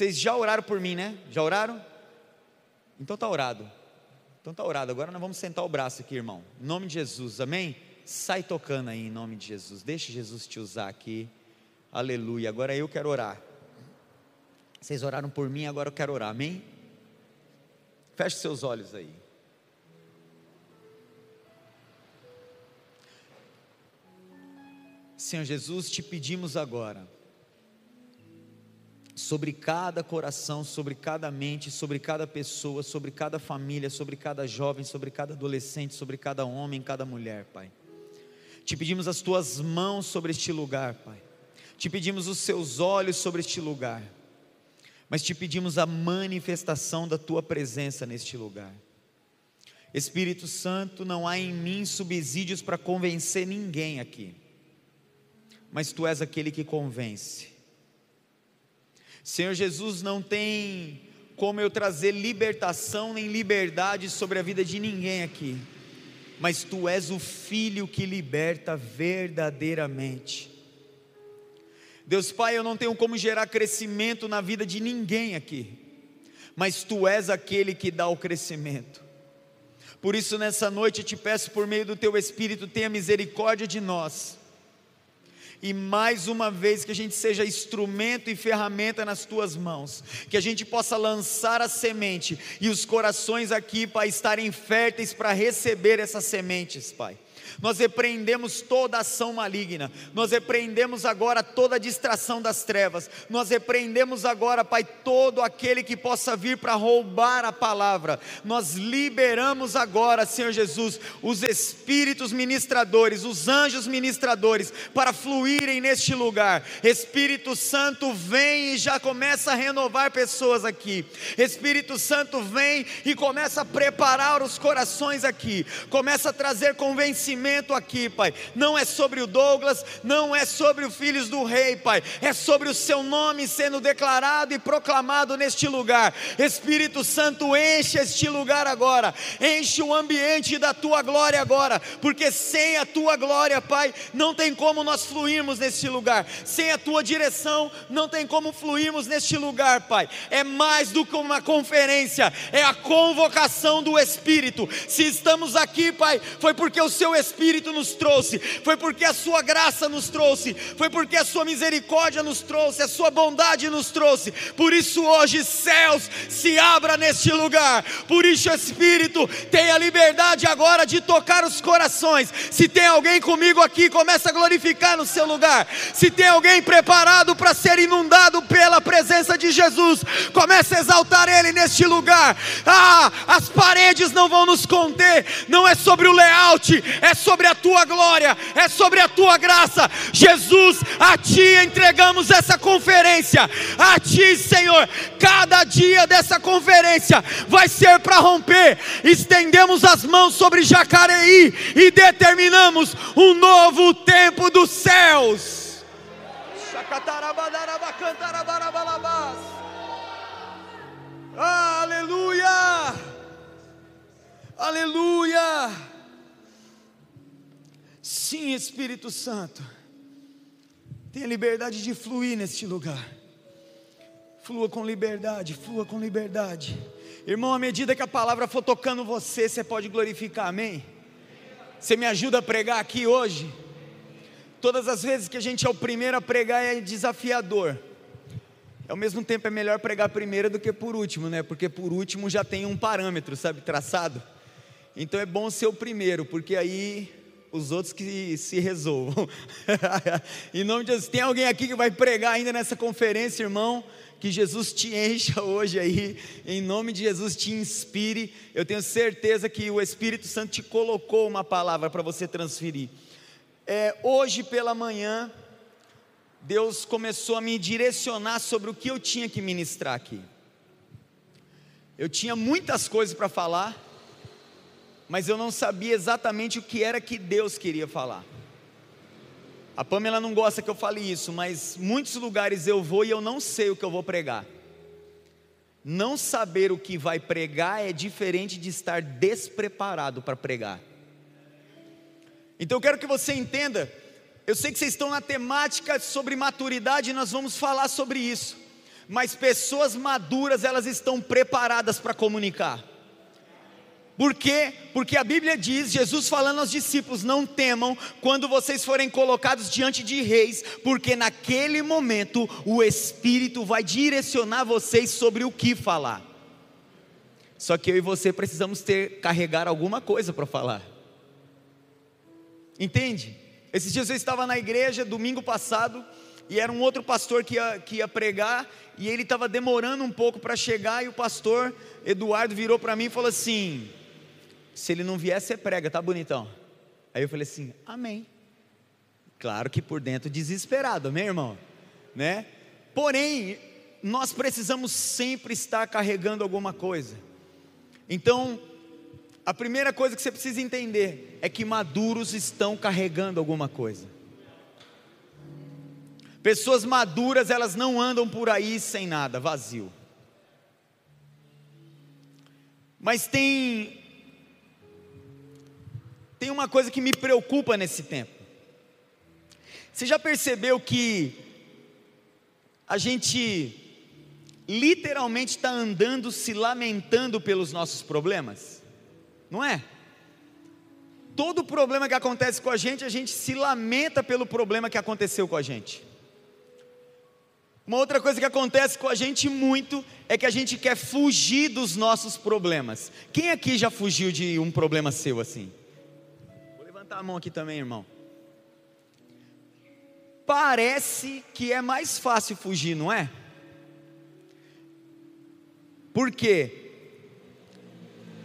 Vocês já oraram por mim, né? Já oraram? Então tá orado. Então tá orado. Agora nós vamos sentar o braço aqui, irmão. Em nome de Jesus, amém? Sai tocando aí em nome de Jesus. Deixa Jesus te usar aqui. Aleluia. Agora eu quero orar. Vocês oraram por mim, agora eu quero orar, amém? Feche seus olhos aí. Senhor Jesus, te pedimos agora, sobre cada coração, sobre cada mente, sobre cada pessoa, sobre cada família, sobre cada jovem, sobre cada adolescente, sobre cada homem, cada mulher, Pai. Te pedimos as tuas mãos sobre este lugar, Pai. Te pedimos os seus olhos sobre este lugar. Mas te pedimos a manifestação da tua presença neste lugar. Espírito Santo, não há em mim subsídios para convencer ninguém aqui mas tu és aquele que convence. Senhor Jesus, não tem como eu trazer libertação nem liberdade sobre a vida de ninguém aqui, mas tu és o Filho que liberta verdadeiramente. Deus Pai, eu não tenho como gerar crescimento na vida de ninguém aqui, mas tu és aquele que dá o crescimento. Por isso, nessa noite, eu te peço, por meio do teu Espírito, tenha misericórdia de nós e mais uma vez que a gente seja instrumento e ferramenta nas tuas mãos, que a gente possa lançar a semente e os corações aqui, Pai, estarem férteis para receber essas sementes, Pai nós repreendemos toda ação maligna, nós repreendemos agora toda distração das trevas, nós repreendemos agora, Pai, todo aquele que possa vir para roubar a palavra, nós liberamos agora, Senhor Jesus, os espíritos ministradores, os anjos ministradores, para fluírem neste lugar. Espírito Santo vem e já começa a renovar pessoas aqui. Espírito Santo vem e começa a preparar os corações aqui, começa a trazer convencimento aqui, Pai. Não é sobre o Douglas, não é sobre os filhos do rei, Pai. É sobre o seu nome sendo declarado e proclamado neste lugar. Espírito Santo, enche este lugar agora. Enche o ambiente da tua glória agora, porque sem a tua glória, Pai, não tem como nós fluirmos neste lugar. Sem a tua direção, não tem como fluirmos neste lugar, Pai. É mais do que uma conferência, é a convocação do Espírito. Se estamos aqui, Pai, foi porque o seu Espírito Espírito nos trouxe, foi porque a Sua graça nos trouxe, foi porque a Sua misericórdia nos trouxe, a Sua bondade nos trouxe. Por isso, hoje, céus se abra neste lugar. Por isso, Espírito, tenha liberdade agora de tocar os corações. Se tem alguém comigo aqui, começa a glorificar no seu lugar. Se tem alguém preparado para ser inundado pela presença de Jesus, começa a exaltar Ele neste lugar. Ah, as paredes não vão nos conter, não é sobre o layout, é sobre a tua glória, é sobre a tua graça. Jesus, a ti entregamos essa conferência, a ti, Senhor. Cada dia dessa conferência vai ser para romper. Estendemos as mãos sobre Jacareí e determinamos um novo tempo dos céus. Aleluia! Aleluia! Sim, Espírito Santo, tenha liberdade de fluir neste lugar. Flua com liberdade, flua com liberdade. Irmão, à medida que a palavra for tocando você, você pode glorificar, amém? Você me ajuda a pregar aqui hoje? Todas as vezes que a gente é o primeiro a pregar é desafiador. Ao mesmo tempo é melhor pregar primeiro do que por último, né? Porque por último já tem um parâmetro, sabe, traçado. Então é bom ser o primeiro, porque aí os outros que se resolvam. em nome de Jesus, tem alguém aqui que vai pregar ainda nessa conferência, irmão? Que Jesus te encha hoje aí, em nome de Jesus te inspire. Eu tenho certeza que o Espírito Santo te colocou uma palavra para você transferir. É, hoje pela manhã, Deus começou a me direcionar sobre o que eu tinha que ministrar aqui. Eu tinha muitas coisas para falar, mas eu não sabia exatamente o que era que Deus queria falar. A Pamela não gosta que eu fale isso, mas muitos lugares eu vou e eu não sei o que eu vou pregar. Não saber o que vai pregar é diferente de estar despreparado para pregar. Então eu quero que você entenda. Eu sei que vocês estão na temática sobre maturidade e nós vamos falar sobre isso. mas pessoas maduras, elas estão preparadas para comunicar. Por quê? Porque a Bíblia diz, Jesus falando aos discípulos: não temam quando vocês forem colocados diante de reis, porque naquele momento o Espírito vai direcionar vocês sobre o que falar. Só que eu e você precisamos ter carregar alguma coisa para falar. Entende? Esses dias eu estava na igreja domingo passado e era um outro pastor que ia, que ia pregar e ele estava demorando um pouco para chegar e o pastor Eduardo virou para mim e falou assim: se ele não vier, você prega, tá bonitão. Aí eu falei assim, amém. Claro que por dentro desesperado, amém, irmão? Né? Porém, nós precisamos sempre estar carregando alguma coisa. Então, a primeira coisa que você precisa entender é que maduros estão carregando alguma coisa. Pessoas maduras, elas não andam por aí sem nada, vazio. Mas tem tem uma coisa que me preocupa nesse tempo. Você já percebeu que a gente literalmente está andando se lamentando pelos nossos problemas? Não é? Todo problema que acontece com a gente, a gente se lamenta pelo problema que aconteceu com a gente. Uma outra coisa que acontece com a gente muito é que a gente quer fugir dos nossos problemas. Quem aqui já fugiu de um problema seu assim? Levantar a mão aqui também, irmão. Parece que é mais fácil fugir, não é? Por quê?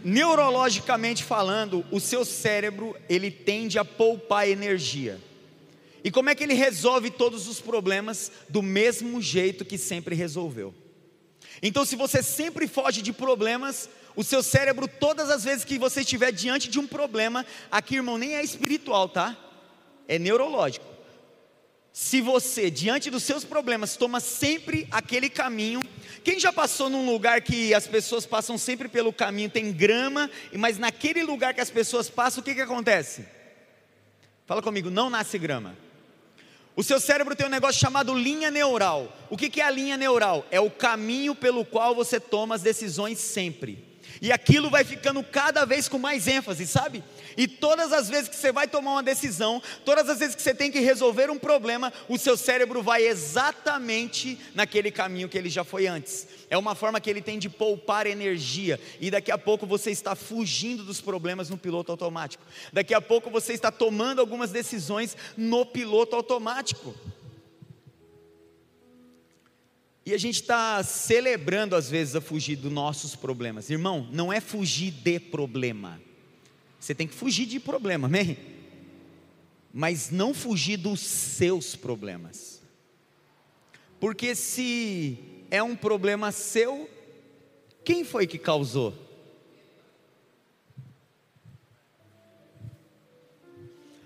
Neurologicamente falando, o seu cérebro ele tende a poupar energia. E como é que ele resolve todos os problemas do mesmo jeito que sempre resolveu? Então, se você sempre foge de problemas, o seu cérebro, todas as vezes que você estiver diante de um problema, aqui, irmão, nem é espiritual, tá? É neurológico. Se você, diante dos seus problemas, toma sempre aquele caminho. Quem já passou num lugar que as pessoas passam sempre pelo caminho, tem grama, mas naquele lugar que as pessoas passam, o que, que acontece? Fala comigo, não nasce grama. O seu cérebro tem um negócio chamado linha neural. O que, que é a linha neural? É o caminho pelo qual você toma as decisões sempre. E aquilo vai ficando cada vez com mais ênfase, sabe? E todas as vezes que você vai tomar uma decisão, todas as vezes que você tem que resolver um problema, o seu cérebro vai exatamente naquele caminho que ele já foi antes. É uma forma que ele tem de poupar energia. E daqui a pouco você está fugindo dos problemas no piloto automático. Daqui a pouco você está tomando algumas decisões no piloto automático. E a gente está celebrando às vezes a fugir dos nossos problemas. Irmão, não é fugir de problema. Você tem que fugir de problema, amém? Mas não fugir dos seus problemas. Porque se é um problema seu, quem foi que causou?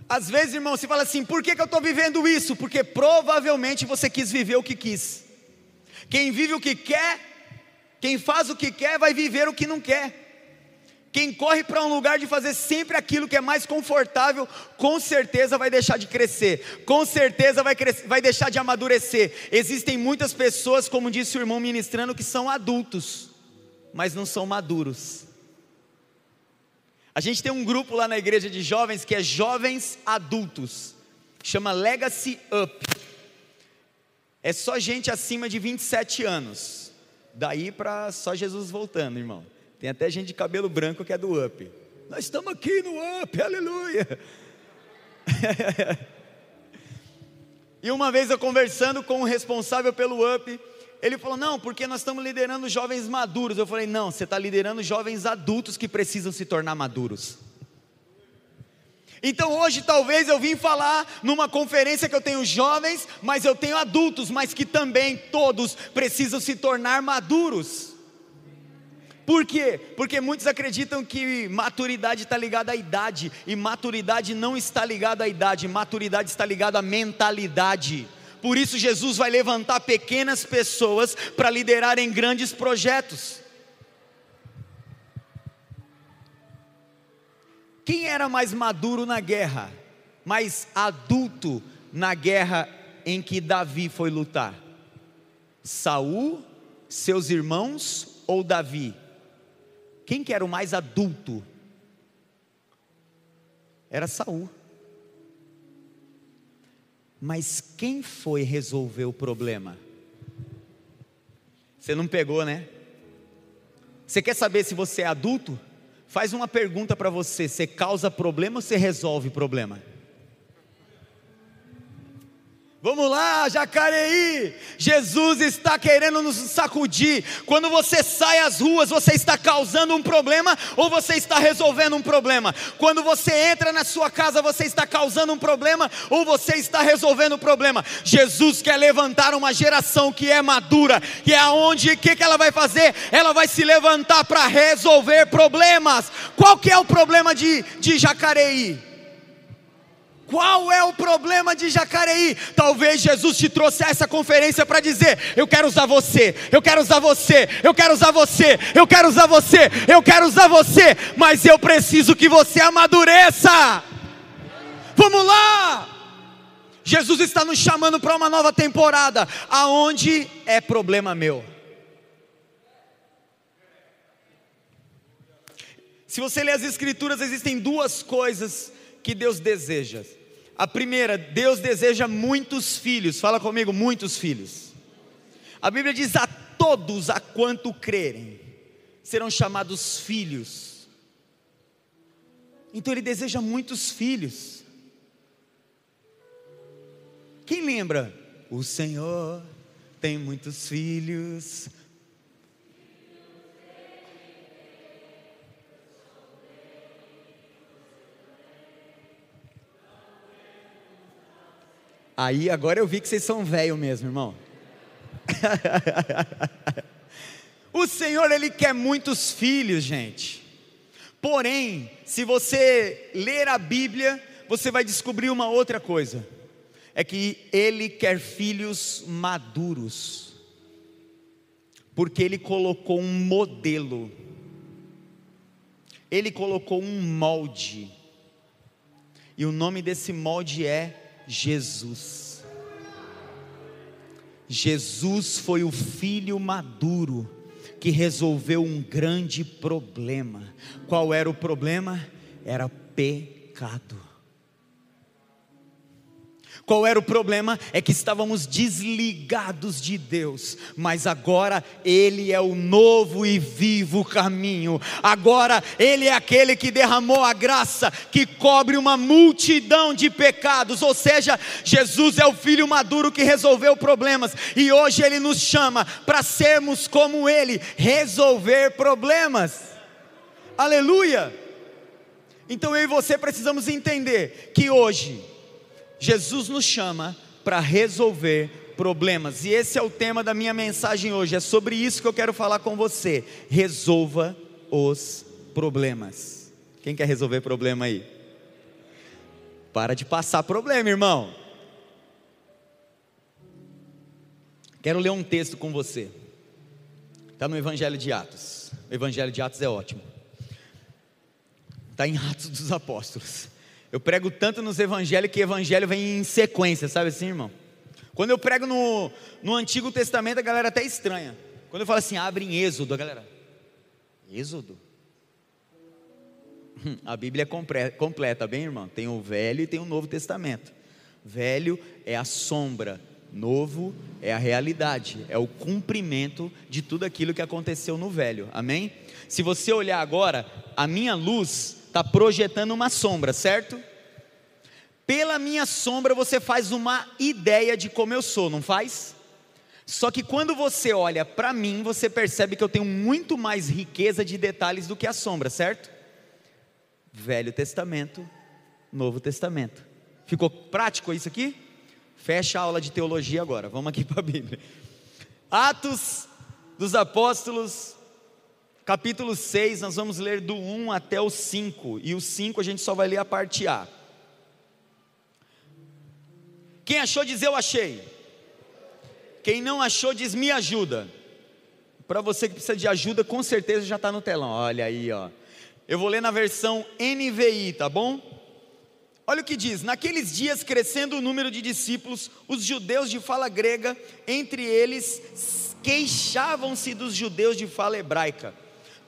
Às vezes, irmão, você fala assim: por que, que eu estou vivendo isso? Porque provavelmente você quis viver o que quis. Quem vive o que quer, quem faz o que quer, vai viver o que não quer. Quem corre para um lugar de fazer sempre aquilo que é mais confortável, com certeza vai deixar de crescer, com certeza vai, crescer, vai deixar de amadurecer. Existem muitas pessoas, como disse o irmão ministrando, que são adultos, mas não são maduros. A gente tem um grupo lá na igreja de jovens que é jovens adultos, chama Legacy Up. É só gente acima de 27 anos. Daí para só Jesus voltando, irmão. Tem até gente de cabelo branco que é do UP. Nós estamos aqui no UP, aleluia. e uma vez eu conversando com o responsável pelo UP, ele falou: Não, porque nós estamos liderando jovens maduros. Eu falei: Não, você está liderando jovens adultos que precisam se tornar maduros. Então hoje talvez eu vim falar numa conferência que eu tenho jovens, mas eu tenho adultos, mas que também todos precisam se tornar maduros. Por quê? Porque muitos acreditam que maturidade está ligada à idade, e maturidade não está ligada à idade, maturidade está ligada à mentalidade. Por isso Jesus vai levantar pequenas pessoas para liderarem grandes projetos. Quem era mais maduro na guerra? Mais adulto na guerra em que Davi foi lutar? Saul, seus irmãos ou Davi? Quem que era o mais adulto? Era Saul. Mas quem foi resolver o problema? Você não pegou, né? Você quer saber se você é adulto? Faz uma pergunta para você: você causa problema ou você resolve problema? Vamos lá, Jacareí. Jesus está querendo nos sacudir. Quando você sai às ruas, você está causando um problema ou você está resolvendo um problema? Quando você entra na sua casa, você está causando um problema ou você está resolvendo um problema? Jesus quer levantar uma geração que é madura, que é aonde, o que, que ela vai fazer? Ela vai se levantar para resolver problemas. Qual que é o problema de, de Jacareí? Qual é o problema de Jacareí? Talvez Jesus te trouxe a essa conferência para dizer: Eu quero usar você, eu quero usar você, eu quero usar você, eu quero usar você, eu quero usar você, mas eu preciso que você amadureça. Vamos lá! Jesus está nos chamando para uma nova temporada, aonde é problema meu. Se você ler as Escrituras, existem duas coisas que Deus deseja. A primeira, Deus deseja muitos filhos. Fala comigo, muitos filhos. A Bíblia diz: a todos a quanto crerem, serão chamados filhos. Então Ele deseja muitos filhos. Quem lembra? O Senhor tem muitos filhos, Aí agora eu vi que vocês são velho mesmo, irmão. o Senhor, Ele quer muitos filhos, gente. Porém, se você ler a Bíblia, você vai descobrir uma outra coisa: é que Ele quer filhos maduros, porque Ele colocou um modelo, Ele colocou um molde, e o nome desse molde é Jesus. Jesus foi o filho maduro que resolveu um grande problema. Qual era o problema? Era pecado. Qual era o problema? É que estávamos desligados de Deus, mas agora Ele é o novo e vivo caminho. Agora Ele é aquele que derramou a graça que cobre uma multidão de pecados. Ou seja, Jesus é o Filho maduro que resolveu problemas, e hoje Ele nos chama para sermos como Ele, resolver problemas. Aleluia! Então eu e você precisamos entender que hoje, Jesus nos chama para resolver problemas, e esse é o tema da minha mensagem hoje. É sobre isso que eu quero falar com você. Resolva os problemas. Quem quer resolver problema aí? Para de passar problema, irmão. Quero ler um texto com você. Está no Evangelho de Atos. O Evangelho de Atos é ótimo. Está em Atos dos Apóstolos. Eu prego tanto nos evangelhos que evangelho vem em sequência, sabe assim, irmão? Quando eu prego no, no Antigo Testamento, a galera até estranha. Quando eu falo assim, abre em Êxodo, a galera, Êxodo? A Bíblia é completa, bem, irmão? Tem o Velho e tem o Novo Testamento. Velho é a sombra, novo é a realidade, é o cumprimento de tudo aquilo que aconteceu no Velho, amém? Se você olhar agora, a minha luz está projetando uma sombra, certo? Pela minha sombra você faz uma ideia de como eu sou, não faz? Só que quando você olha para mim, você percebe que eu tenho muito mais riqueza de detalhes do que a sombra, certo? Velho Testamento, Novo Testamento. Ficou prático isso aqui? Fecha a aula de teologia agora, vamos aqui para a Bíblia. Atos dos Apóstolos, capítulo 6, nós vamos ler do 1 até o 5, e o 5 a gente só vai ler a parte A. Quem achou diz eu achei. Quem não achou diz me ajuda. Para você que precisa de ajuda, com certeza já está no telão. Olha aí, ó. Eu vou ler na versão NVI, tá bom? Olha o que diz: naqueles dias, crescendo o número de discípulos, os judeus de fala grega, entre eles, queixavam-se dos judeus de fala hebraica,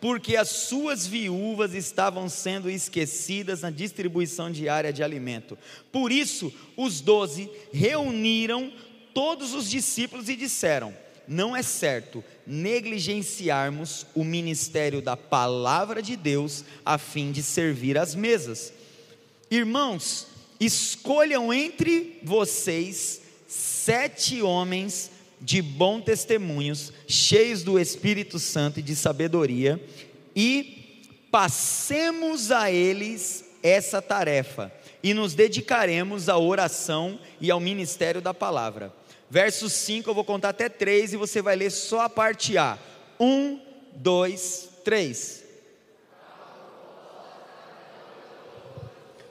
porque as suas viúvas estavam sendo esquecidas na distribuição diária de alimento. Por isso, os doze reuniram todos os discípulos e disseram: Não é certo negligenciarmos o ministério da palavra de Deus a fim de servir às mesas. Irmãos, escolham entre vocês sete homens de bom testemunhos, cheios do Espírito Santo e de sabedoria, e passemos a eles essa tarefa, e nos dedicaremos à oração e ao ministério da palavra. Verso 5, eu vou contar até 3 e você vai ler só a parte A. 1, 2, 3.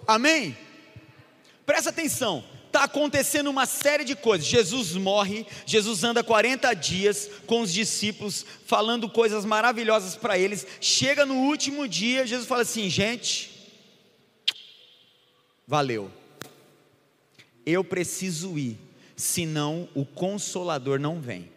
Amém? Presta atenção, está acontecendo uma série de coisas. Jesus morre, Jesus anda 40 dias com os discípulos, falando coisas maravilhosas para eles. Chega no último dia, Jesus fala assim: gente, valeu, eu preciso ir senão o consolador não vem.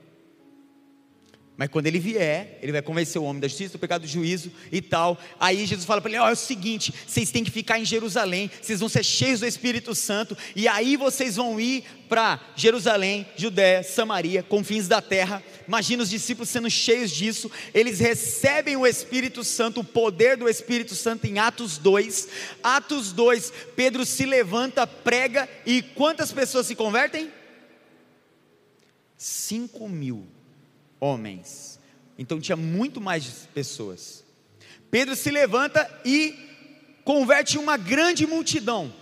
Mas quando ele vier, ele vai convencer o homem da justiça, do pecado, do juízo e tal. Aí Jesus fala para ele: Ó, oh, é o seguinte, vocês têm que ficar em Jerusalém, vocês vão ser cheios do Espírito Santo, e aí vocês vão ir para Jerusalém, Judéia, Samaria, confins da terra. Imagina os discípulos sendo cheios disso, eles recebem o Espírito Santo, o poder do Espírito Santo em Atos 2. Atos 2, Pedro se levanta, prega, e quantas pessoas se convertem? Cinco mil homens. Então tinha muito mais pessoas. Pedro se levanta e converte uma grande multidão.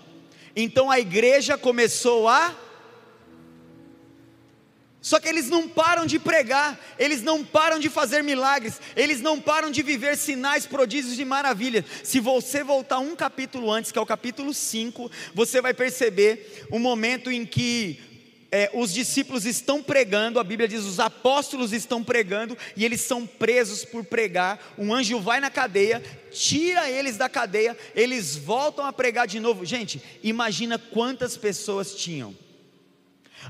Então a igreja começou a. Só que eles não param de pregar, eles não param de fazer milagres, eles não param de viver sinais, prodígios e maravilhas. Se você voltar um capítulo antes, que é o capítulo 5, você vai perceber o momento em que é, os discípulos estão pregando, a Bíblia diz, os apóstolos estão pregando, e eles são presos por pregar. Um anjo vai na cadeia, tira eles da cadeia, eles voltam a pregar de novo. Gente, imagina quantas pessoas tinham.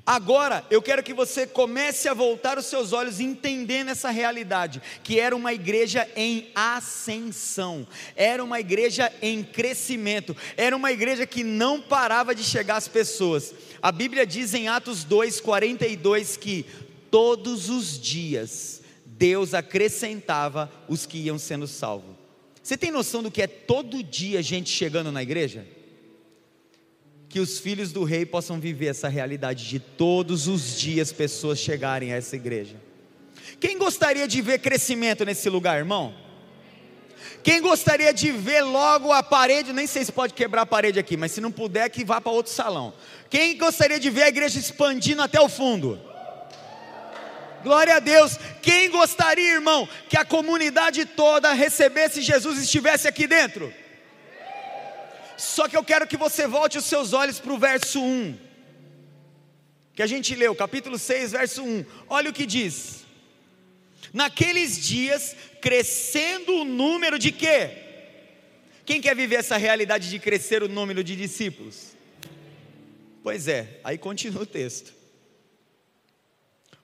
Agora, eu quero que você comece a voltar os seus olhos entendendo essa realidade, que era uma igreja em ascensão, era uma igreja em crescimento, era uma igreja que não parava de chegar às pessoas. A Bíblia diz em Atos 2:42 que todos os dias Deus acrescentava os que iam sendo salvos. Você tem noção do que é todo dia gente chegando na igreja? Que os filhos do rei possam viver essa realidade de todos os dias pessoas chegarem a essa igreja. Quem gostaria de ver crescimento nesse lugar, irmão? Quem gostaria de ver logo a parede, nem sei se pode quebrar a parede aqui, mas se não puder, que vá para outro salão. Quem gostaria de ver a igreja expandindo até o fundo? Glória a Deus. Quem gostaria, irmão, que a comunidade toda recebesse Jesus e estivesse aqui dentro? Só que eu quero que você volte os seus olhos para o verso 1, que a gente leu, capítulo 6, verso 1. Olha o que diz: Naqueles dias, crescendo o número de quê? Quem quer viver essa realidade de crescer o número de discípulos? Pois é, aí continua o texto.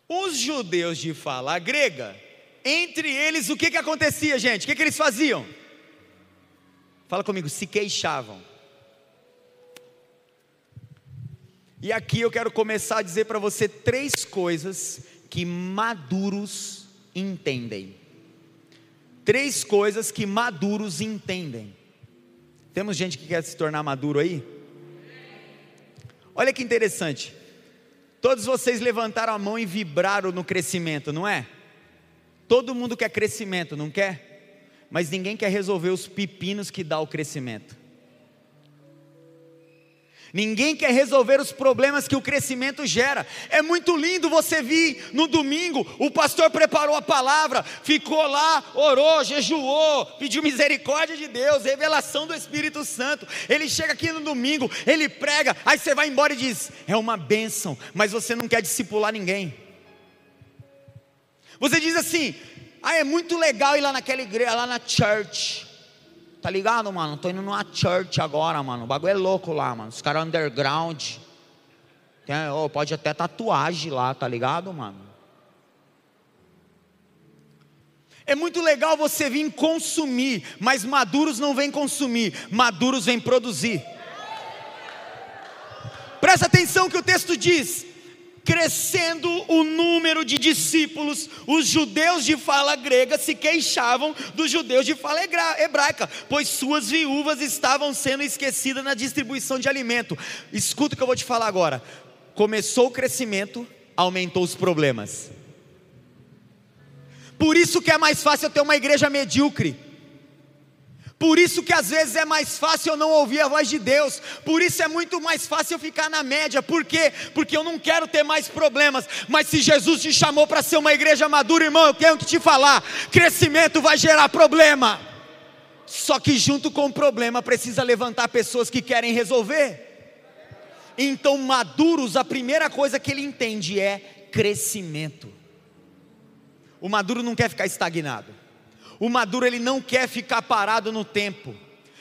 Os judeus de fala grega, entre eles o que, que acontecia, gente? O que, que eles faziam? Fala comigo, se queixavam. E aqui eu quero começar a dizer para você três coisas que maduros entendem. Três coisas que maduros entendem. Temos gente que quer se tornar maduro aí? Olha que interessante. Todos vocês levantaram a mão e vibraram no crescimento, não é? Todo mundo quer crescimento, não quer? Mas ninguém quer resolver os pepinos que dá o crescimento. Ninguém quer resolver os problemas que o crescimento gera. É muito lindo você vir no domingo, o pastor preparou a palavra, ficou lá, orou, jejuou, pediu misericórdia de Deus, revelação do Espírito Santo. Ele chega aqui no domingo, ele prega, aí você vai embora e diz: é uma bênção, mas você não quer discipular ninguém. Você diz assim: ah, é muito legal ir lá naquela igreja, lá na church. Tá ligado, mano? Tô indo numa church agora, mano. O bagulho é louco lá, mano. Os caras underground. Tem, oh, pode até tatuagem lá, tá ligado, mano? É muito legal você vir consumir, mas maduros não vêm consumir, maduros vêm produzir. Presta atenção que o texto diz: crescendo o número de discípulos, os judeus de fala grega se queixavam dos judeus de fala hebraica, pois suas viúvas estavam sendo esquecidas na distribuição de alimento. Escuta o que eu vou te falar agora. Começou o crescimento, aumentou os problemas. Por isso que é mais fácil ter uma igreja medíocre. Por isso que às vezes é mais fácil eu não ouvir a voz de Deus. Por isso é muito mais fácil eu ficar na média. Por quê? Porque eu não quero ter mais problemas. Mas se Jesus te chamou para ser uma igreja madura, irmão, eu tenho que te falar: crescimento vai gerar problema. Só que junto com o problema precisa levantar pessoas que querem resolver. Então, maduros, a primeira coisa que ele entende é crescimento. O maduro não quer ficar estagnado. O maduro ele não quer ficar parado no tempo.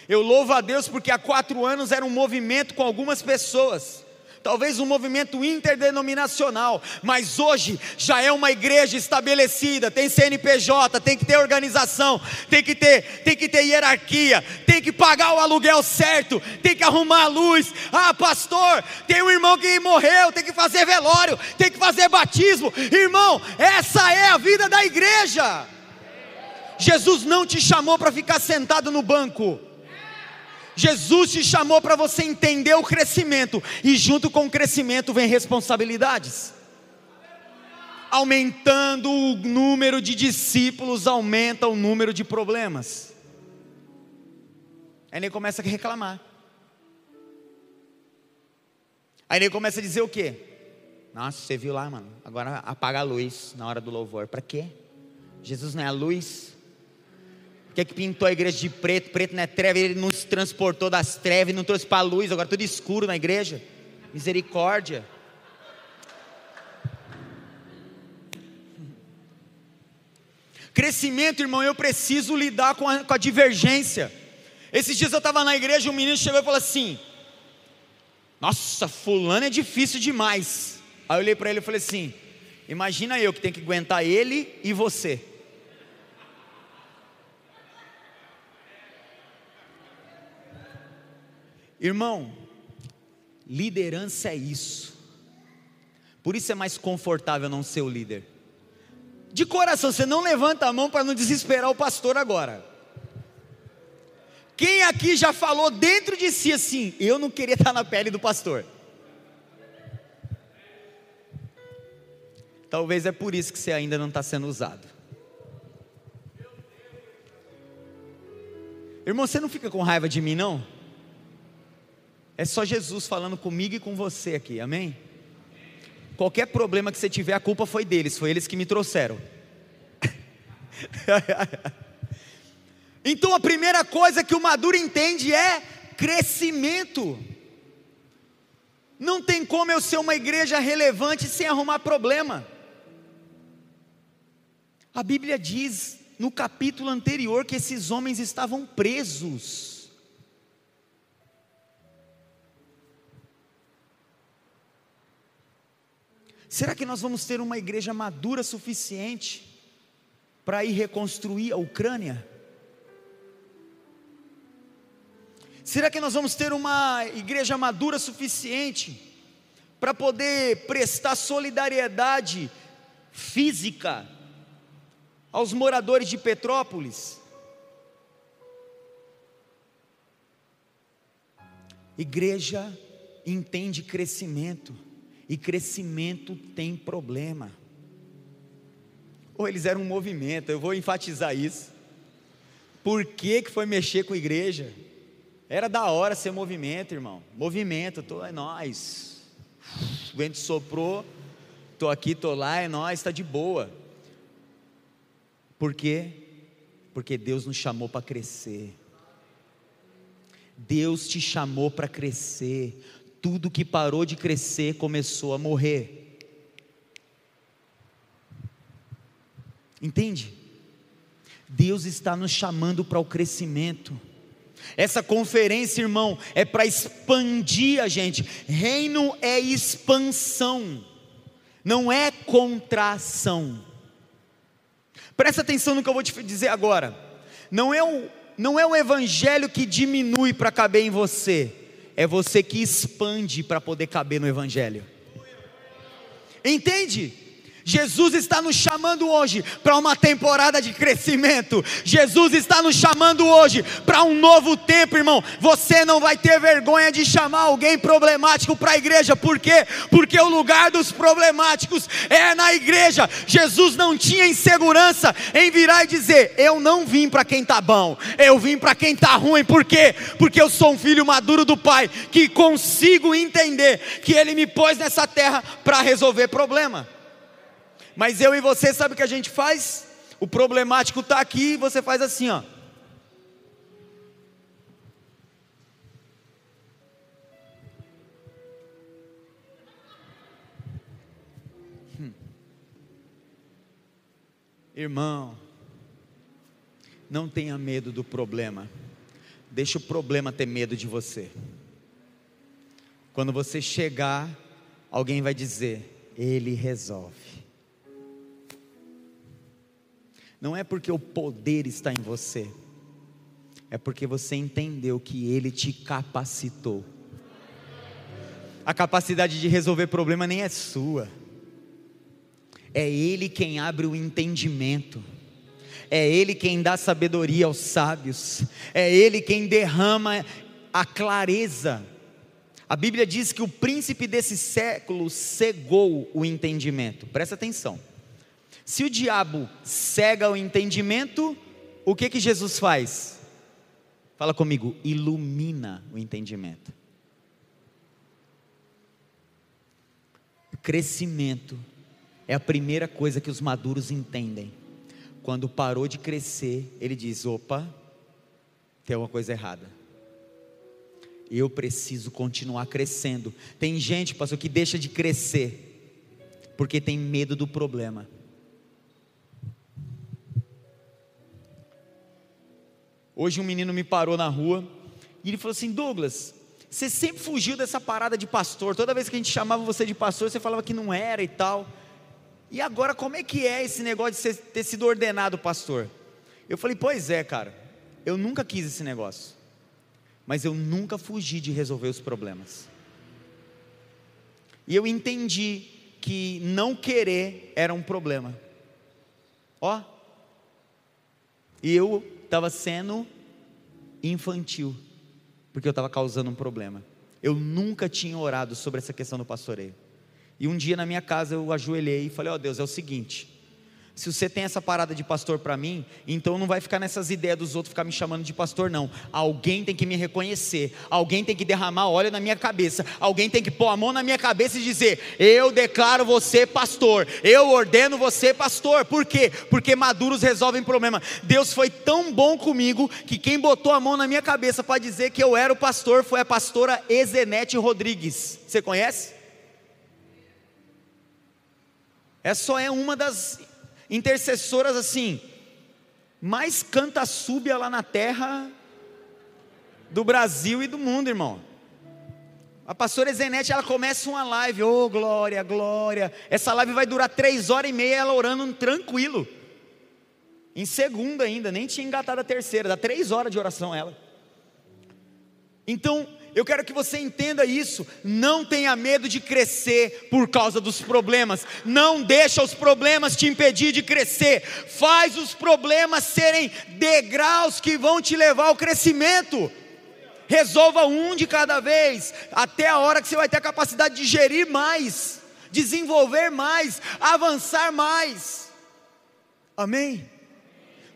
Eu louvo a Deus porque há quatro anos era um movimento com algumas pessoas talvez um movimento interdenominacional, mas hoje já é uma igreja estabelecida, tem CNPJ, tem que ter organização, tem que ter, tem que ter hierarquia, tem que pagar o aluguel certo, tem que arrumar a luz. Ah, pastor, tem um irmão que morreu, tem que fazer velório, tem que fazer batismo. Irmão, essa é a vida da igreja. Jesus não te chamou para ficar sentado no banco. Jesus te chamou para você entender o crescimento, e junto com o crescimento vem responsabilidades. Aumentando o número de discípulos, aumenta o número de problemas. Aí ele começa a reclamar. Aí ele começa a dizer o quê? Nossa, você viu lá, mano? Agora apaga a luz na hora do louvor. Para quê? Jesus não é a luz que, é que pintou a igreja de preto? Preto não é treva, ele nos transportou das trevas, não trouxe para a luz, agora tudo escuro na igreja. Misericórdia. Crescimento, irmão, eu preciso lidar com a, com a divergência. Esses dias eu estava na igreja, um menino chegou e falou assim: Nossa, fulano é difícil demais. Aí eu olhei para ele e falei assim: Imagina eu que tenho que aguentar ele e você. Irmão, liderança é isso. Por isso é mais confortável não ser o líder. De coração, você não levanta a mão para não desesperar o pastor agora. Quem aqui já falou dentro de si assim: eu não queria estar na pele do pastor? Talvez é por isso que você ainda não está sendo usado. Irmão, você não fica com raiva de mim, não? É só Jesus falando comigo e com você aqui, amém? Qualquer problema que você tiver, a culpa foi deles, foi eles que me trouxeram. então a primeira coisa que o maduro entende é crescimento. Não tem como eu ser uma igreja relevante sem arrumar problema. A Bíblia diz no capítulo anterior que esses homens estavam presos. Será que nós vamos ter uma igreja madura suficiente para ir reconstruir a Ucrânia? Será que nós vamos ter uma igreja madura suficiente para poder prestar solidariedade física aos moradores de Petrópolis? Igreja entende crescimento e crescimento tem problema. Ou eles eram um movimento, eu vou enfatizar isso. Por que, que foi mexer com a igreja? Era da hora ser movimento, irmão. Movimento, tô, é nós. O vento soprou, tô aqui, tô lá, é nós, está de boa. Por quê? Porque Deus nos chamou para crescer. Deus te chamou para crescer tudo que parou de crescer começou a morrer. Entende? Deus está nos chamando para o crescimento. Essa conferência, irmão, é para expandir a gente. Reino é expansão, não é contração. Presta atenção no que eu vou te dizer agora. Não é o, não é o evangelho que diminui para caber em você, é você que expande para poder caber no evangelho. Entende? Jesus está nos chamando hoje para uma temporada de crescimento. Jesus está nos chamando hoje para um novo tempo, irmão. Você não vai ter vergonha de chamar alguém problemático para a igreja. Por quê? Porque o lugar dos problemáticos é na igreja. Jesus não tinha insegurança em virar e dizer: Eu não vim para quem está bom, eu vim para quem está ruim. Por quê? Porque eu sou um filho maduro do Pai que consigo entender que Ele me pôs nessa terra para resolver problema. Mas eu e você, sabe o que a gente faz? O problemático está aqui e você faz assim, ó. Hum. Irmão, não tenha medo do problema. Deixa o problema ter medo de você. Quando você chegar, alguém vai dizer: Ele resolve. Não é porque o poder está em você, é porque você entendeu que Ele te capacitou. A capacidade de resolver problema nem é sua, é Ele quem abre o entendimento, é Ele quem dá sabedoria aos sábios, é Ele quem derrama a clareza. A Bíblia diz que o príncipe desse século cegou o entendimento, presta atenção. Se o diabo cega o entendimento, o que que Jesus faz? Fala comigo, ilumina o entendimento. Crescimento é a primeira coisa que os maduros entendem. Quando parou de crescer, ele diz: opa, tem alguma coisa errada. Eu preciso continuar crescendo. Tem gente, pastor, que deixa de crescer porque tem medo do problema. Hoje um menino me parou na rua e ele falou assim: Douglas, você sempre fugiu dessa parada de pastor. Toda vez que a gente chamava você de pastor, você falava que não era e tal. E agora, como é que é esse negócio de ter sido ordenado pastor? Eu falei: Pois é, cara, eu nunca quis esse negócio, mas eu nunca fugi de resolver os problemas. E eu entendi que não querer era um problema. Ó, e eu estava sendo infantil, porque eu estava causando um problema. Eu nunca tinha orado sobre essa questão do pastoreio. E um dia na minha casa eu ajoelhei e falei: Ó oh, Deus, é o seguinte se você tem essa parada de pastor para mim, então não vai ficar nessas ideias dos outros ficar me chamando de pastor, não. Alguém tem que me reconhecer, alguém tem que derramar óleo na minha cabeça, alguém tem que pôr a mão na minha cabeça e dizer: Eu declaro você pastor, eu ordeno você pastor. Por quê? Porque maduros resolvem problema. Deus foi tão bom comigo que quem botou a mão na minha cabeça para dizer que eu era o pastor foi a pastora Ezenete Rodrigues. Você conhece? Essa só é uma das intercessoras assim, mais canta súbia lá na terra do Brasil e do mundo, irmão. A pastora Zenete, ela começa uma live, oh glória, glória. Essa live vai durar três horas e meia, ela orando tranquilo. Em segunda ainda, nem tinha engatado a terceira, dá três horas de oração ela. Então, eu quero que você entenda isso. Não tenha medo de crescer por causa dos problemas. Não deixa os problemas te impedir de crescer. Faz os problemas serem degraus que vão te levar ao crescimento. Resolva um de cada vez, até a hora que você vai ter a capacidade de gerir mais, desenvolver mais, avançar mais. Amém?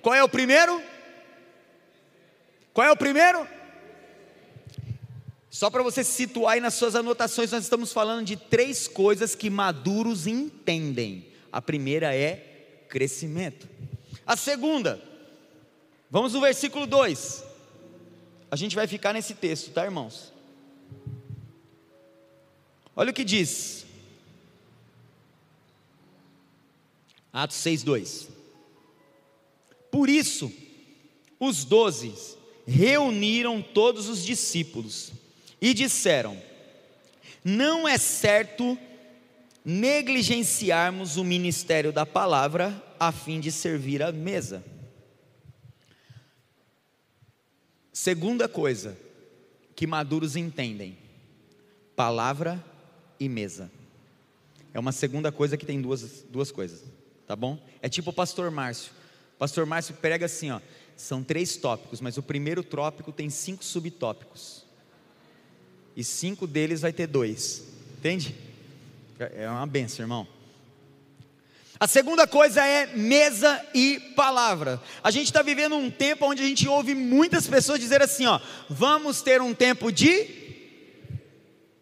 Qual é o primeiro? Qual é o primeiro? Só para você se situar aí nas suas anotações, nós estamos falando de três coisas que maduros entendem. A primeira é crescimento. A segunda, vamos no versículo 2. A gente vai ficar nesse texto, tá, irmãos? Olha o que diz. Atos 6:2. Por isso, os doze reuniram todos os discípulos e disseram: Não é certo negligenciarmos o ministério da palavra a fim de servir à mesa. Segunda coisa que maduros entendem: palavra e mesa. É uma segunda coisa que tem duas, duas coisas, tá bom? É tipo o pastor Márcio. O pastor Márcio prega assim, ó. São três tópicos, mas o primeiro tópico tem cinco subtópicos. E cinco deles vai ter dois. Entende? É uma benção, irmão. A segunda coisa é mesa e palavra. A gente está vivendo um tempo onde a gente ouve muitas pessoas dizer assim: ó, vamos ter um tempo de.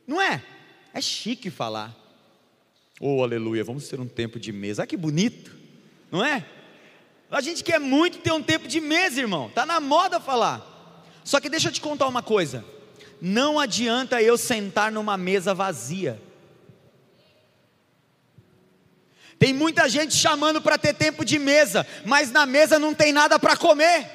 Não é? É chique falar. Oh, aleluia, vamos ter um tempo de mesa. Ah, que bonito, não é? A gente quer muito ter um tempo de mesa, irmão. Tá na moda falar. Só que deixa eu te contar uma coisa. Não adianta eu sentar numa mesa vazia. Tem muita gente chamando para ter tempo de mesa, mas na mesa não tem nada para comer.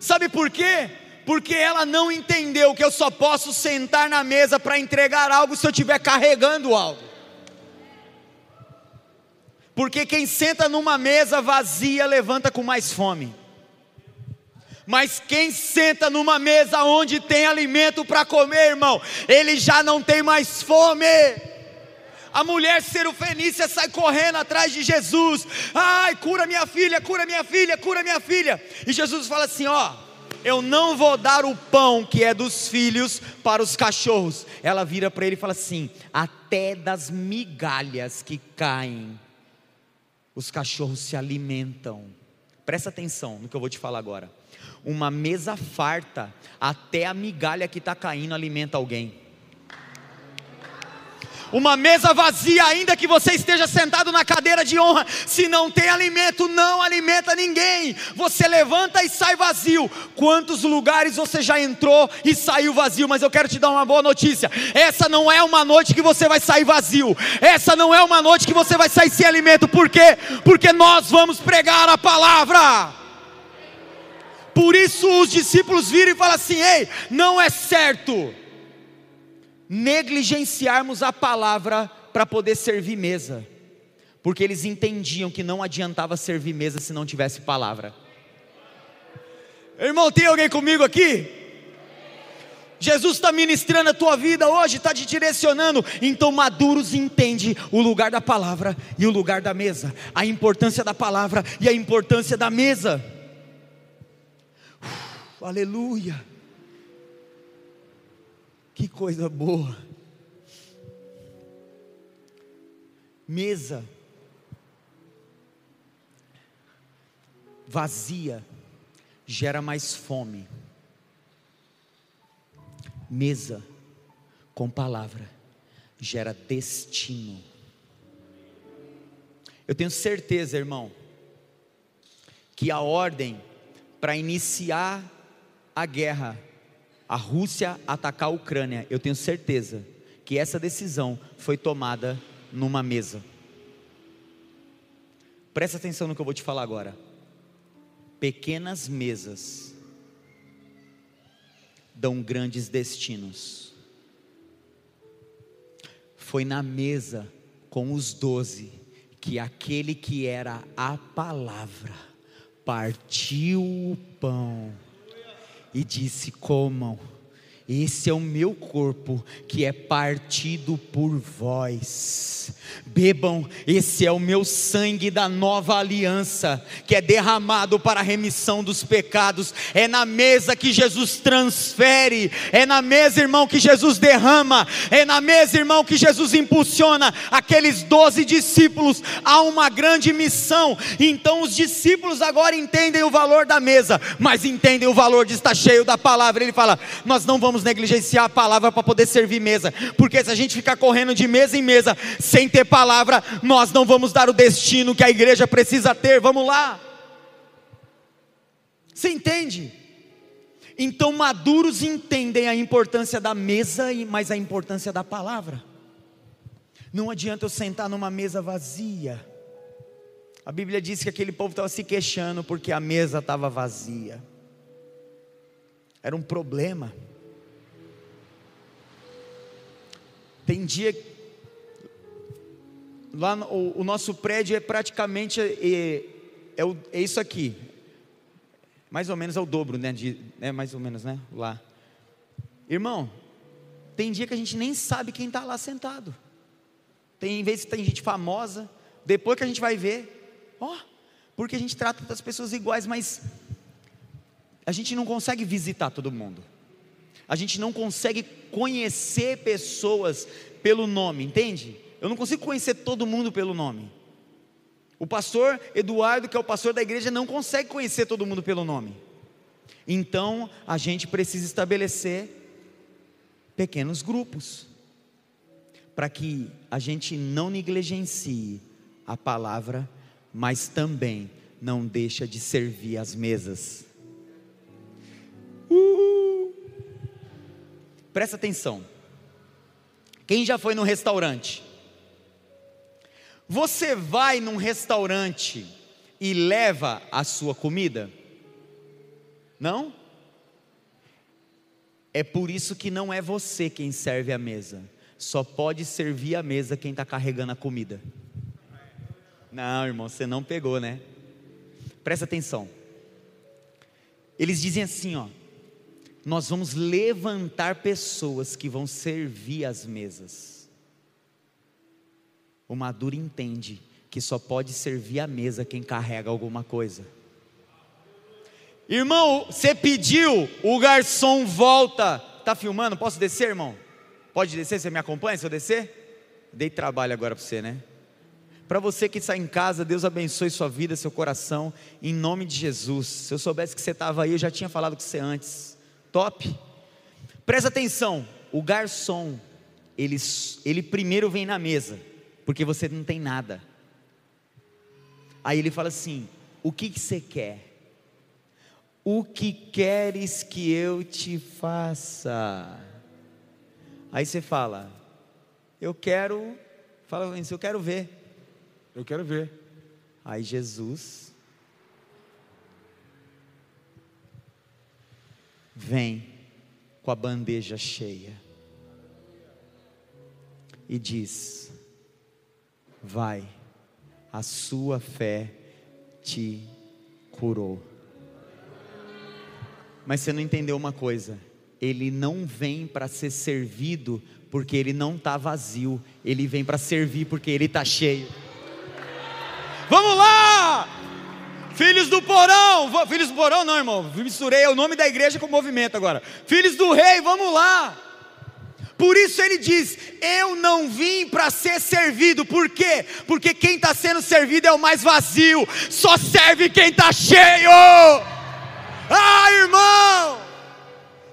Sabe por quê? Porque ela não entendeu que eu só posso sentar na mesa para entregar algo se eu estiver carregando algo. Porque quem senta numa mesa vazia levanta com mais fome. Mas quem senta numa mesa onde tem alimento para comer, irmão, ele já não tem mais fome. A mulher serofenícia sai correndo atrás de Jesus. Ai, cura minha filha, cura minha filha, cura minha filha. E Jesus fala assim: Ó, eu não vou dar o pão que é dos filhos para os cachorros. Ela vira para ele e fala assim: Até das migalhas que caem os cachorros se alimentam. Presta atenção no que eu vou te falar agora. Uma mesa farta, até a migalha que está caindo alimenta alguém. Uma mesa vazia, ainda que você esteja sentado na cadeira de honra, se não tem alimento, não alimenta ninguém. Você levanta e sai vazio. Quantos lugares você já entrou e saiu vazio? Mas eu quero te dar uma boa notícia: essa não é uma noite que você vai sair vazio, essa não é uma noite que você vai sair sem alimento, por quê? Porque nós vamos pregar a palavra. Por isso os discípulos viram e falam assim: ei, não é certo negligenciarmos a palavra para poder servir mesa, porque eles entendiam que não adiantava servir mesa se não tivesse palavra. Irmão, tem alguém comigo aqui? Jesus está ministrando a tua vida hoje, está te direcionando. Então, maduros entende o lugar da palavra e o lugar da mesa, a importância da palavra e a importância da mesa. Aleluia. Que coisa boa. Mesa vazia gera mais fome. Mesa com palavra gera destino. Eu tenho certeza, irmão, que a ordem para iniciar a guerra a Rússia atacar a Ucrânia, eu tenho certeza que essa decisão foi tomada numa mesa. Presta atenção no que eu vou te falar agora. Pequenas mesas dão grandes destinos. Foi na mesa com os doze que aquele que era a palavra partiu o pão e disse: Comam, esse é o meu corpo que é partido por vós. Bebam, esse é o meu sangue da nova aliança, que é derramado para a remissão dos pecados. É na mesa que Jesus transfere, é na mesa, irmão, que Jesus derrama, é na mesa, irmão, que Jesus impulsiona aqueles doze discípulos a uma grande missão. Então os discípulos agora entendem o valor da mesa, mas entendem o valor de estar cheio da palavra. Ele fala: Nós não vamos negligenciar a palavra para poder servir mesa, porque se a gente ficar correndo de mesa em mesa sem ter palavra, nós não vamos dar o destino que a igreja precisa ter. Vamos lá. Você entende? Então, maduros entendem a importância da mesa, mas a importância da palavra. Não adianta eu sentar numa mesa vazia. A Bíblia diz que aquele povo estava se queixando porque a mesa estava vazia. era um problema. Tem dia. Lá o, o, nosso prédio é praticamente. É, é, é, isso aqui. Mais ou menos é o dobro, né? De, é mais ou menos, né? Lá. Irmão, tem dia que a gente nem sabe quem está lá sentado. Tem vezes que tem gente famosa. Depois que a gente vai ver, ó, porque a gente trata das pessoas iguais, mas a gente não consegue visitar todo mundo. A gente não consegue conhecer pessoas pelo nome, entende? Eu não consigo conhecer todo mundo pelo nome. O pastor Eduardo, que é o pastor da igreja, não consegue conhecer todo mundo pelo nome. Então, a gente precisa estabelecer pequenos grupos, para que a gente não negligencie a palavra, mas também não deixa de servir as mesas. Uh! Presta atenção. Quem já foi no restaurante? Você vai num restaurante e leva a sua comida? Não? É por isso que não é você quem serve a mesa. Só pode servir a mesa quem está carregando a comida. Não, irmão, você não pegou, né? Presta atenção. Eles dizem assim, ó: Nós vamos levantar pessoas que vão servir as mesas. O maduro entende que só pode servir a mesa quem carrega alguma coisa. Irmão, você pediu, o garçom volta. Tá filmando? Posso descer, irmão? Pode descer? Você me acompanha se eu descer? Dei trabalho agora para você, né? Para você que está em casa, Deus abençoe sua vida, seu coração, em nome de Jesus. Se eu soubesse que você estava aí, eu já tinha falado com você antes. Top? Presta atenção, o garçom, ele, ele primeiro vem na mesa, porque você não tem nada. Aí ele fala assim: O que, que você quer? O que queres que eu te faça? Aí você fala: Eu quero, fala eu quero ver. Eu quero ver. Aí Jesus vem com a bandeja cheia e diz: Vai, a sua fé te curou. Mas você não entendeu uma coisa: ele não vem para ser servido porque ele não está vazio, ele vem para servir porque ele está cheio. Vamos lá! Filhos do porão, filhos do porão não, irmão, misturei o nome da igreja com o movimento agora. Filhos do rei, vamos lá. Por isso ele diz: Eu não vim para ser servido, por quê? Porque quem está sendo servido é o mais vazio, só serve quem está cheio. Ah, irmão,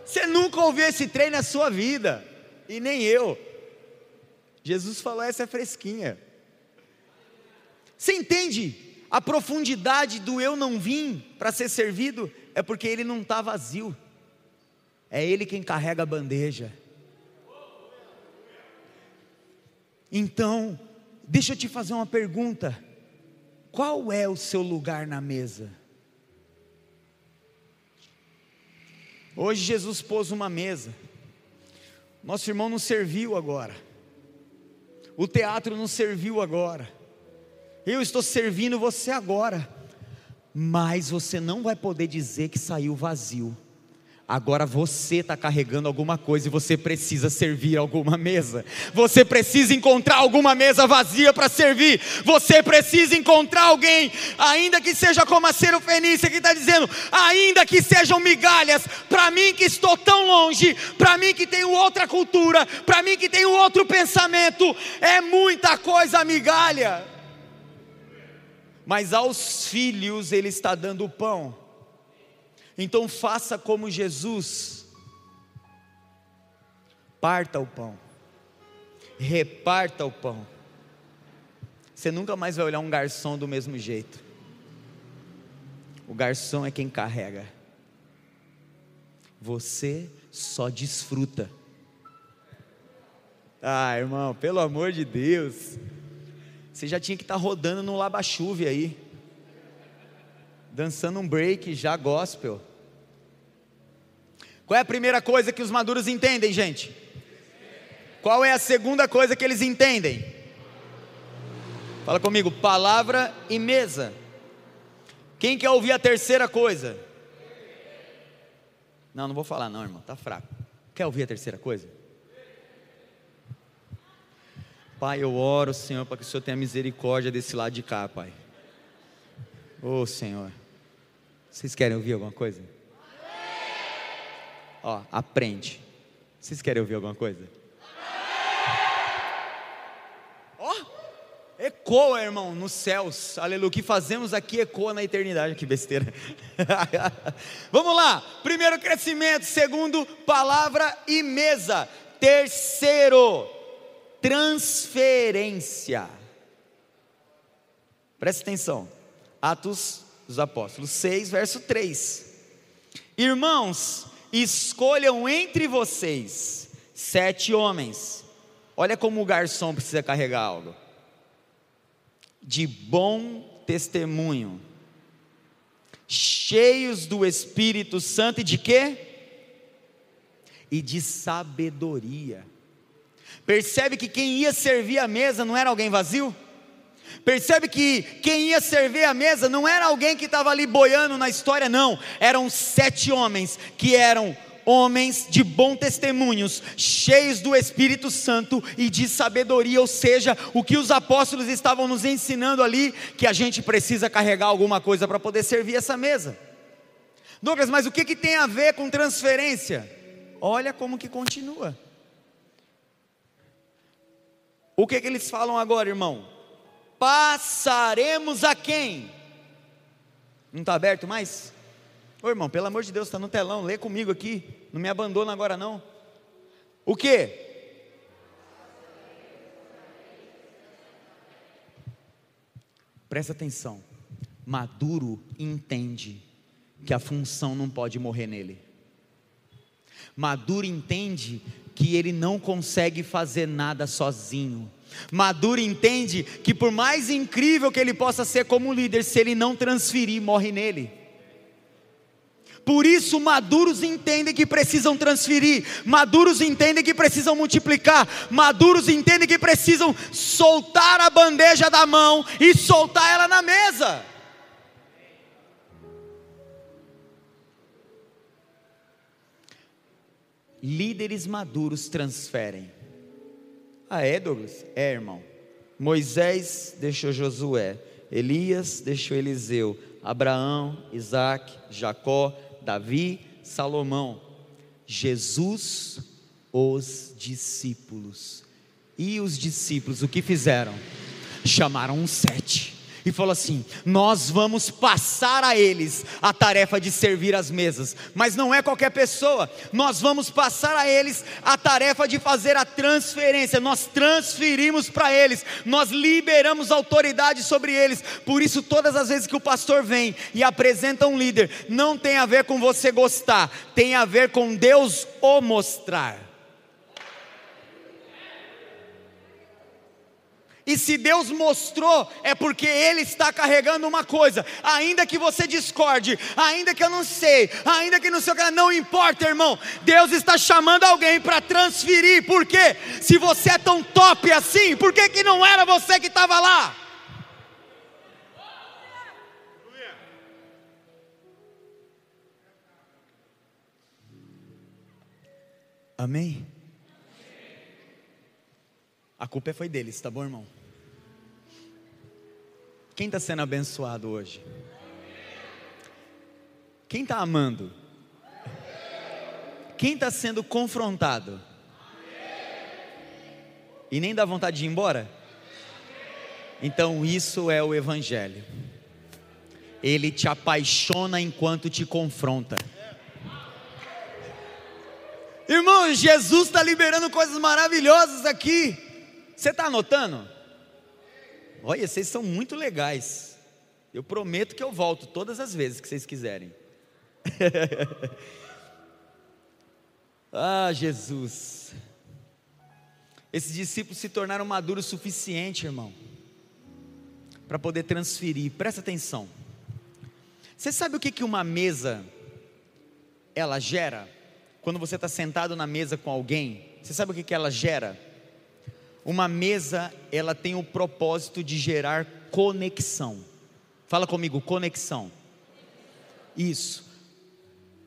você nunca ouviu esse trem na sua vida, e nem eu. Jesus falou: essa é fresquinha. Você entende a profundidade do eu não vim para ser servido? É porque ele não está vazio, é ele quem carrega a bandeja. Então, deixa eu te fazer uma pergunta: qual é o seu lugar na mesa? Hoje Jesus pôs uma mesa, nosso irmão não serviu agora, o teatro não serviu agora, eu estou servindo você agora, mas você não vai poder dizer que saiu vazio. Agora você está carregando alguma coisa e você precisa servir alguma mesa. Você precisa encontrar alguma mesa vazia para servir. Você precisa encontrar alguém, ainda que seja como a Serofenícia que está dizendo, ainda que sejam migalhas, para mim que estou tão longe, para mim que tenho outra cultura, para mim que tenho outro pensamento, é muita coisa migalha mas aos filhos ele está dando o pão. Então faça como Jesus, parta o pão, reparta o pão. Você nunca mais vai olhar um garçom do mesmo jeito. O garçom é quem carrega. Você só desfruta. Ah, irmão, pelo amor de Deus. Você já tinha que estar tá rodando no laba-chuve aí. Dançando um break já gospel. Qual é a primeira coisa que os maduros entendem, gente? Qual é a segunda coisa que eles entendem? Fala comigo, palavra e mesa. Quem quer ouvir a terceira coisa? Não, não vou falar não, irmão, tá fraco. Quer ouvir a terceira coisa? Pai, eu oro, Senhor, para que o Senhor tenha misericórdia desse lado de cá, Pai. Ô oh, Senhor, vocês querem ouvir alguma coisa? Ó, aprende. Vocês querem ouvir alguma coisa? Ó, oh, ecoa, irmão, nos céus. Aleluia. O que fazemos aqui ecoa na eternidade. Que besteira. Vamos lá. Primeiro, crescimento. Segundo, palavra e mesa. Terceiro, transferência. Presta atenção. Atos dos Apóstolos 6, verso 3. Irmãos, escolham entre vocês sete homens. Olha como o garçom precisa carregar algo. De bom testemunho, cheios do Espírito Santo e de quê? E de sabedoria. Percebe que quem ia servir a mesa não era alguém vazio? Percebe que quem ia servir a mesa não era alguém que estava ali boiando na história, não. Eram sete homens que eram homens de bom testemunhos, cheios do Espírito Santo e de sabedoria, ou seja, o que os apóstolos estavam nos ensinando ali, que a gente precisa carregar alguma coisa para poder servir essa mesa. Douglas, mas o que, que tem a ver com transferência? Olha como que continua. O que, que eles falam agora, irmão? Passaremos a quem? Não está aberto mais? Ô irmão, pelo amor de Deus, está no telão, lê comigo aqui, não me abandona agora não. O que? Presta atenção, maduro entende que a função não pode morrer nele. Maduro entende que ele não consegue fazer nada sozinho. Maduro entende que, por mais incrível que ele possa ser como líder, se ele não transferir, morre nele. Por isso, maduros entendem que precisam transferir, maduros entendem que precisam multiplicar, maduros entendem que precisam soltar a bandeja da mão e soltar ela na mesa. Líderes maduros transferem. Ah, é, Douglas? É, irmão. Moisés deixou Josué, Elias deixou Eliseu, Abraão, Isaac, Jacó, Davi, Salomão. Jesus, os discípulos. E os discípulos, o que fizeram? Chamaram um sete e falou assim: Nós vamos passar a eles a tarefa de servir as mesas, mas não é qualquer pessoa, nós vamos passar a eles a tarefa de fazer a transferência, nós transferimos para eles, nós liberamos autoridade sobre eles, por isso, todas as vezes que o pastor vem e apresenta um líder, não tem a ver com você gostar, tem a ver com Deus o mostrar. E se Deus mostrou, é porque Ele está carregando uma coisa, ainda que você discorde, ainda que eu não sei, ainda que não sei o que, não importa, irmão. Deus está chamando alguém para transferir, por quê? Se você é tão top assim, por que, que não era você que estava lá? Amém? A culpa foi deles, tá bom, irmão? Quem está sendo abençoado hoje? Quem está amando? Quem está sendo confrontado? E nem dá vontade de ir embora? Então isso é o Evangelho. Ele te apaixona enquanto te confronta. Irmão, Jesus está liberando coisas maravilhosas aqui. Você está anotando? Olha, vocês são muito legais. Eu prometo que eu volto todas as vezes que vocês quiserem. ah, Jesus. Esses discípulos se tornaram maduros o suficiente, irmão, para poder transferir. Presta atenção. Você sabe o que, que uma mesa ela gera? quando você está sentado na mesa com alguém, você sabe o que, que ela gera? Uma mesa, ela tem o propósito de gerar conexão. Fala comigo, conexão. Isso.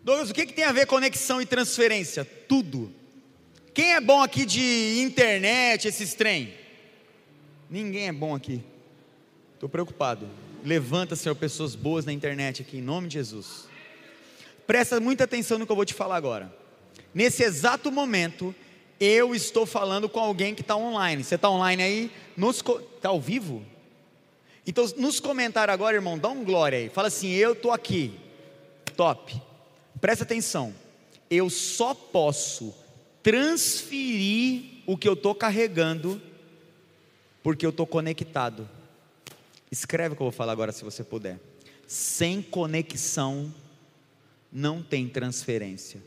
Douglas, o que, que tem a ver conexão e transferência? Tudo. Quem é bom aqui de internet, esses trem? Ninguém é bom aqui. Estou preocupado. Levanta, Senhor, pessoas boas na internet aqui, em nome de Jesus. Presta muita atenção no que eu vou te falar agora. Nesse exato momento, eu estou falando com alguém que está online. Você está online aí? Está ao vivo? Então, nos comentários agora, irmão, dá um glória aí. Fala assim: Eu estou aqui. Top. Presta atenção. Eu só posso transferir o que eu estou carregando porque eu estou conectado. Escreve o que eu vou falar agora, se você puder. Sem conexão, não tem transferência.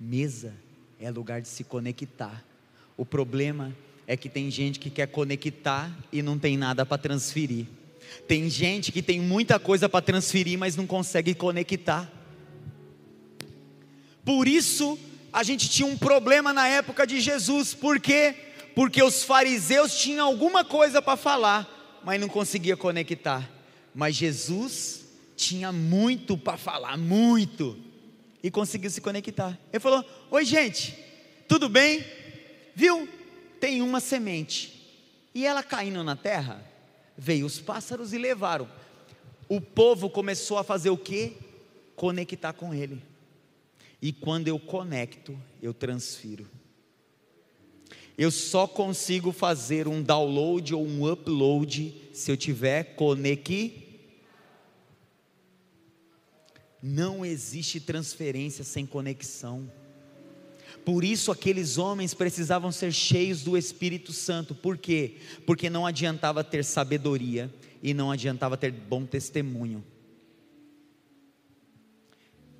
Mesa é lugar de se conectar. O problema é que tem gente que quer conectar e não tem nada para transferir. Tem gente que tem muita coisa para transferir, mas não consegue conectar. Por isso, a gente tinha um problema na época de Jesus, por quê? Porque os fariseus tinham alguma coisa para falar, mas não conseguia conectar. Mas Jesus tinha muito para falar, muito, e conseguiu se conectar. Ele falou: Oi, gente, tudo bem? Viu? Tem uma semente, e ela caindo na terra, veio os pássaros e levaram. O povo começou a fazer o que? Conectar com ele. E quando eu conecto, eu transfiro. Eu só consigo fazer um download ou um upload se eu tiver conectado. Não existe transferência sem conexão. Por isso aqueles homens precisavam ser cheios do Espírito Santo. Por quê? Porque não adiantava ter sabedoria e não adiantava ter bom testemunho.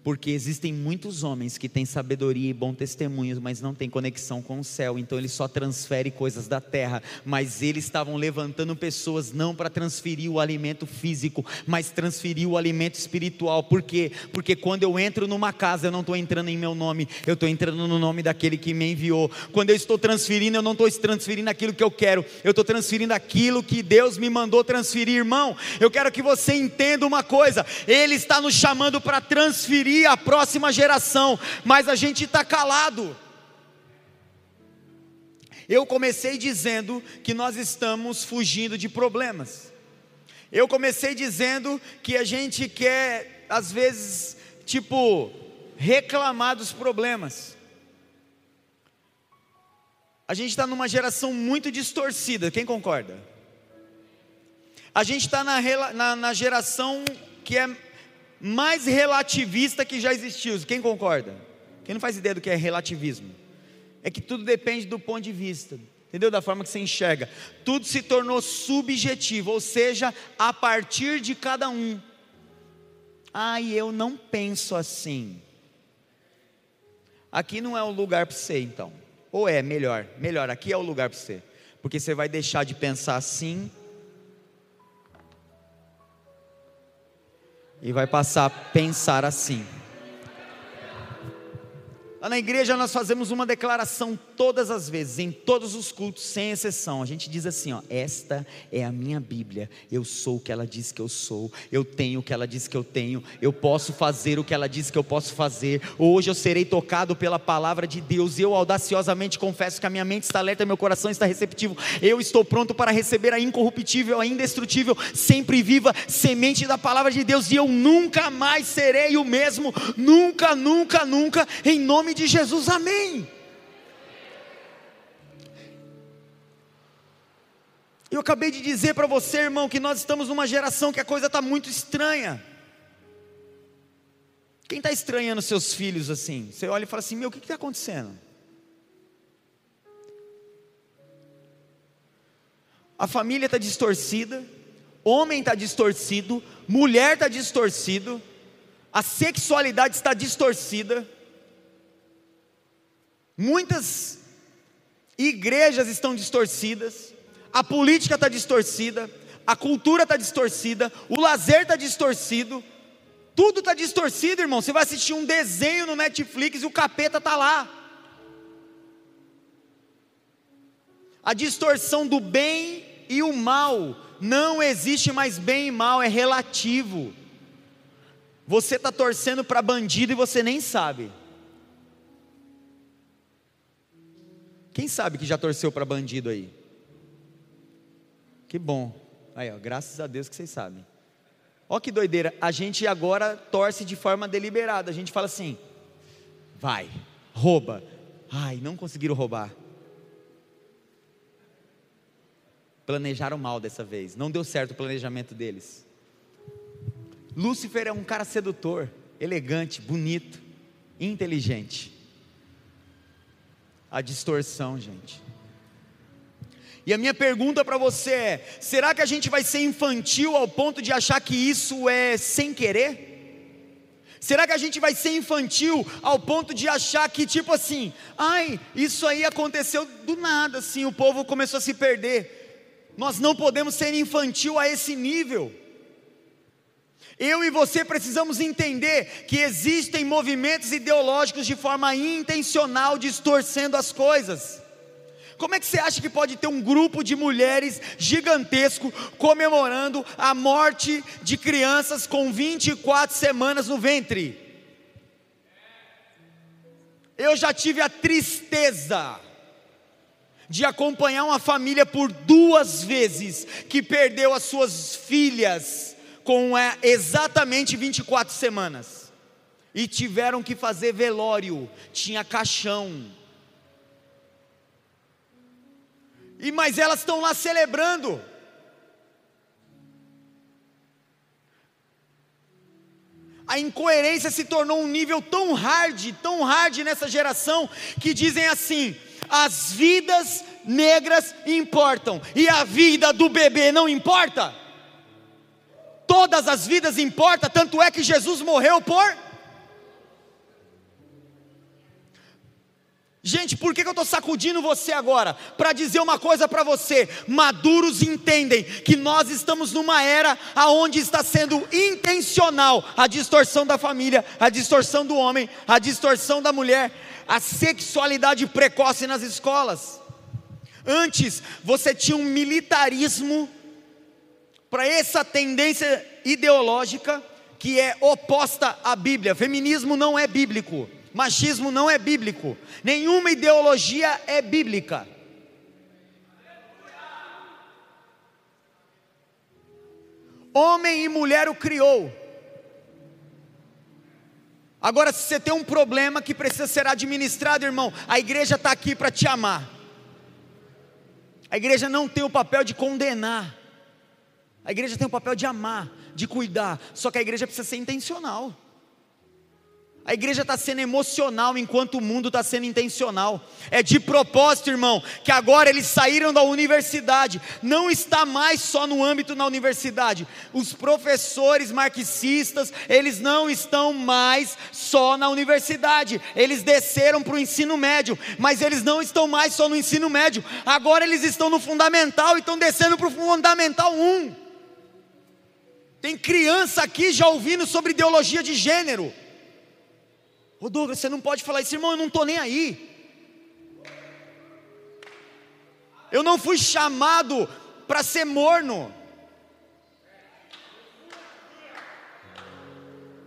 Porque existem muitos homens que têm sabedoria e bom testemunho, mas não têm conexão com o céu, então ele só transfere coisas da terra. Mas eles estavam levantando pessoas não para transferir o alimento físico, mas transferir o alimento espiritual. Por quê? Porque quando eu entro numa casa, eu não estou entrando em meu nome, eu estou entrando no nome daquele que me enviou. Quando eu estou transferindo, eu não estou transferindo aquilo que eu quero, eu estou transferindo aquilo que Deus me mandou transferir, irmão. Eu quero que você entenda uma coisa: Ele está nos chamando para transferir a próxima geração, mas a gente está calado. Eu comecei dizendo que nós estamos fugindo de problemas. Eu comecei dizendo que a gente quer, às vezes, tipo, reclamar dos problemas. A gente está numa geração muito distorcida, quem concorda? A gente está na, na, na geração que é mais relativista que já existiu. Quem concorda? Quem não faz ideia do que é relativismo? É que tudo depende do ponto de vista, entendeu? Da forma que você enxerga. Tudo se tornou subjetivo, ou seja, a partir de cada um. Ah, e eu não penso assim. Aqui não é o lugar para você, então. Ou é melhor? Melhor, aqui é o lugar para você. Porque você vai deixar de pensar assim e vai passar a pensar assim. Lá na igreja nós fazemos uma declaração todas as vezes, em todos os cultos, sem exceção. A gente diz assim: ó, esta é a minha Bíblia. Eu sou o que ela diz que eu sou. Eu tenho o que ela diz que eu tenho. Eu posso fazer o que ela diz que eu posso fazer. Hoje eu serei tocado pela palavra de Deus. Eu audaciosamente confesso que a minha mente está alerta, meu coração está receptivo. Eu estou pronto para receber a incorruptível, a indestrutível, sempre viva semente da palavra de Deus. E eu nunca mais serei o mesmo. Nunca, nunca, nunca. Em nome nome de Jesus, amém. Eu acabei de dizer para você, irmão, que nós estamos numa geração que a coisa está muito estranha. Quem está estranhando seus filhos assim? Você olha e fala assim: meu, o que está acontecendo? A família está distorcida, homem está distorcido, mulher está distorcido, a sexualidade está distorcida. Muitas igrejas estão distorcidas, a política está distorcida, a cultura está distorcida, o lazer está distorcido, Tudo está distorcido, irmão. Você vai assistir um desenho no Netflix e o capeta está lá. A distorção do bem e o mal. Não existe mais bem e mal, é relativo. Você está torcendo para bandido e você nem sabe. Quem sabe que já torceu para bandido aí? Que bom. Aí, ó, graças a Deus que vocês sabem. Ó que doideira, a gente agora torce de forma deliberada. A gente fala assim: vai, rouba. Ai, não conseguiram roubar. Planejaram mal dessa vez. Não deu certo o planejamento deles. Lúcifer é um cara sedutor, elegante, bonito, inteligente. A distorção, gente. E a minha pergunta para você é: será que a gente vai ser infantil ao ponto de achar que isso é sem querer? Será que a gente vai ser infantil ao ponto de achar que, tipo assim, ai, isso aí aconteceu do nada, assim, o povo começou a se perder? Nós não podemos ser infantil a esse nível. Eu e você precisamos entender que existem movimentos ideológicos de forma intencional distorcendo as coisas. Como é que você acha que pode ter um grupo de mulheres gigantesco comemorando a morte de crianças com 24 semanas no ventre? Eu já tive a tristeza de acompanhar uma família por duas vezes que perdeu as suas filhas com é, exatamente 24 semanas. E tiveram que fazer velório, tinha caixão. E mas elas estão lá celebrando. A incoerência se tornou um nível tão hard, tão hard nessa geração, que dizem assim: as vidas negras importam e a vida do bebê não importa todas as vidas importa, tanto é que Jesus morreu por. Gente, por que, eu estou sacudindo você agora? Para dizer uma coisa para você: maduros entendem que nós estamos numa era aonde está sendo intencional a distorção da família, a distorção do homem, a distorção da mulher, a sexualidade precoce nas escolas. Antes você tinha um militarismo para essa tendência ideológica que é oposta à Bíblia. Feminismo não é bíblico, machismo não é bíblico, nenhuma ideologia é bíblica. Homem e mulher o criou. Agora, se você tem um problema que precisa ser administrado, irmão, a igreja está aqui para te amar. A igreja não tem o papel de condenar. A igreja tem o papel de amar, de cuidar, só que a igreja precisa ser intencional. A igreja está sendo emocional enquanto o mundo está sendo intencional. É de propósito, irmão, que agora eles saíram da universidade. Não está mais só no âmbito na universidade. Os professores marxistas, eles não estão mais só na universidade. Eles desceram para o ensino médio, mas eles não estão mais só no ensino médio. Agora eles estão no fundamental e estão descendo para o fundamental 1. Tem criança aqui já ouvindo sobre ideologia de gênero. Ô Douglas, você não pode falar isso, irmão, eu não estou nem aí. Eu não fui chamado para ser morno.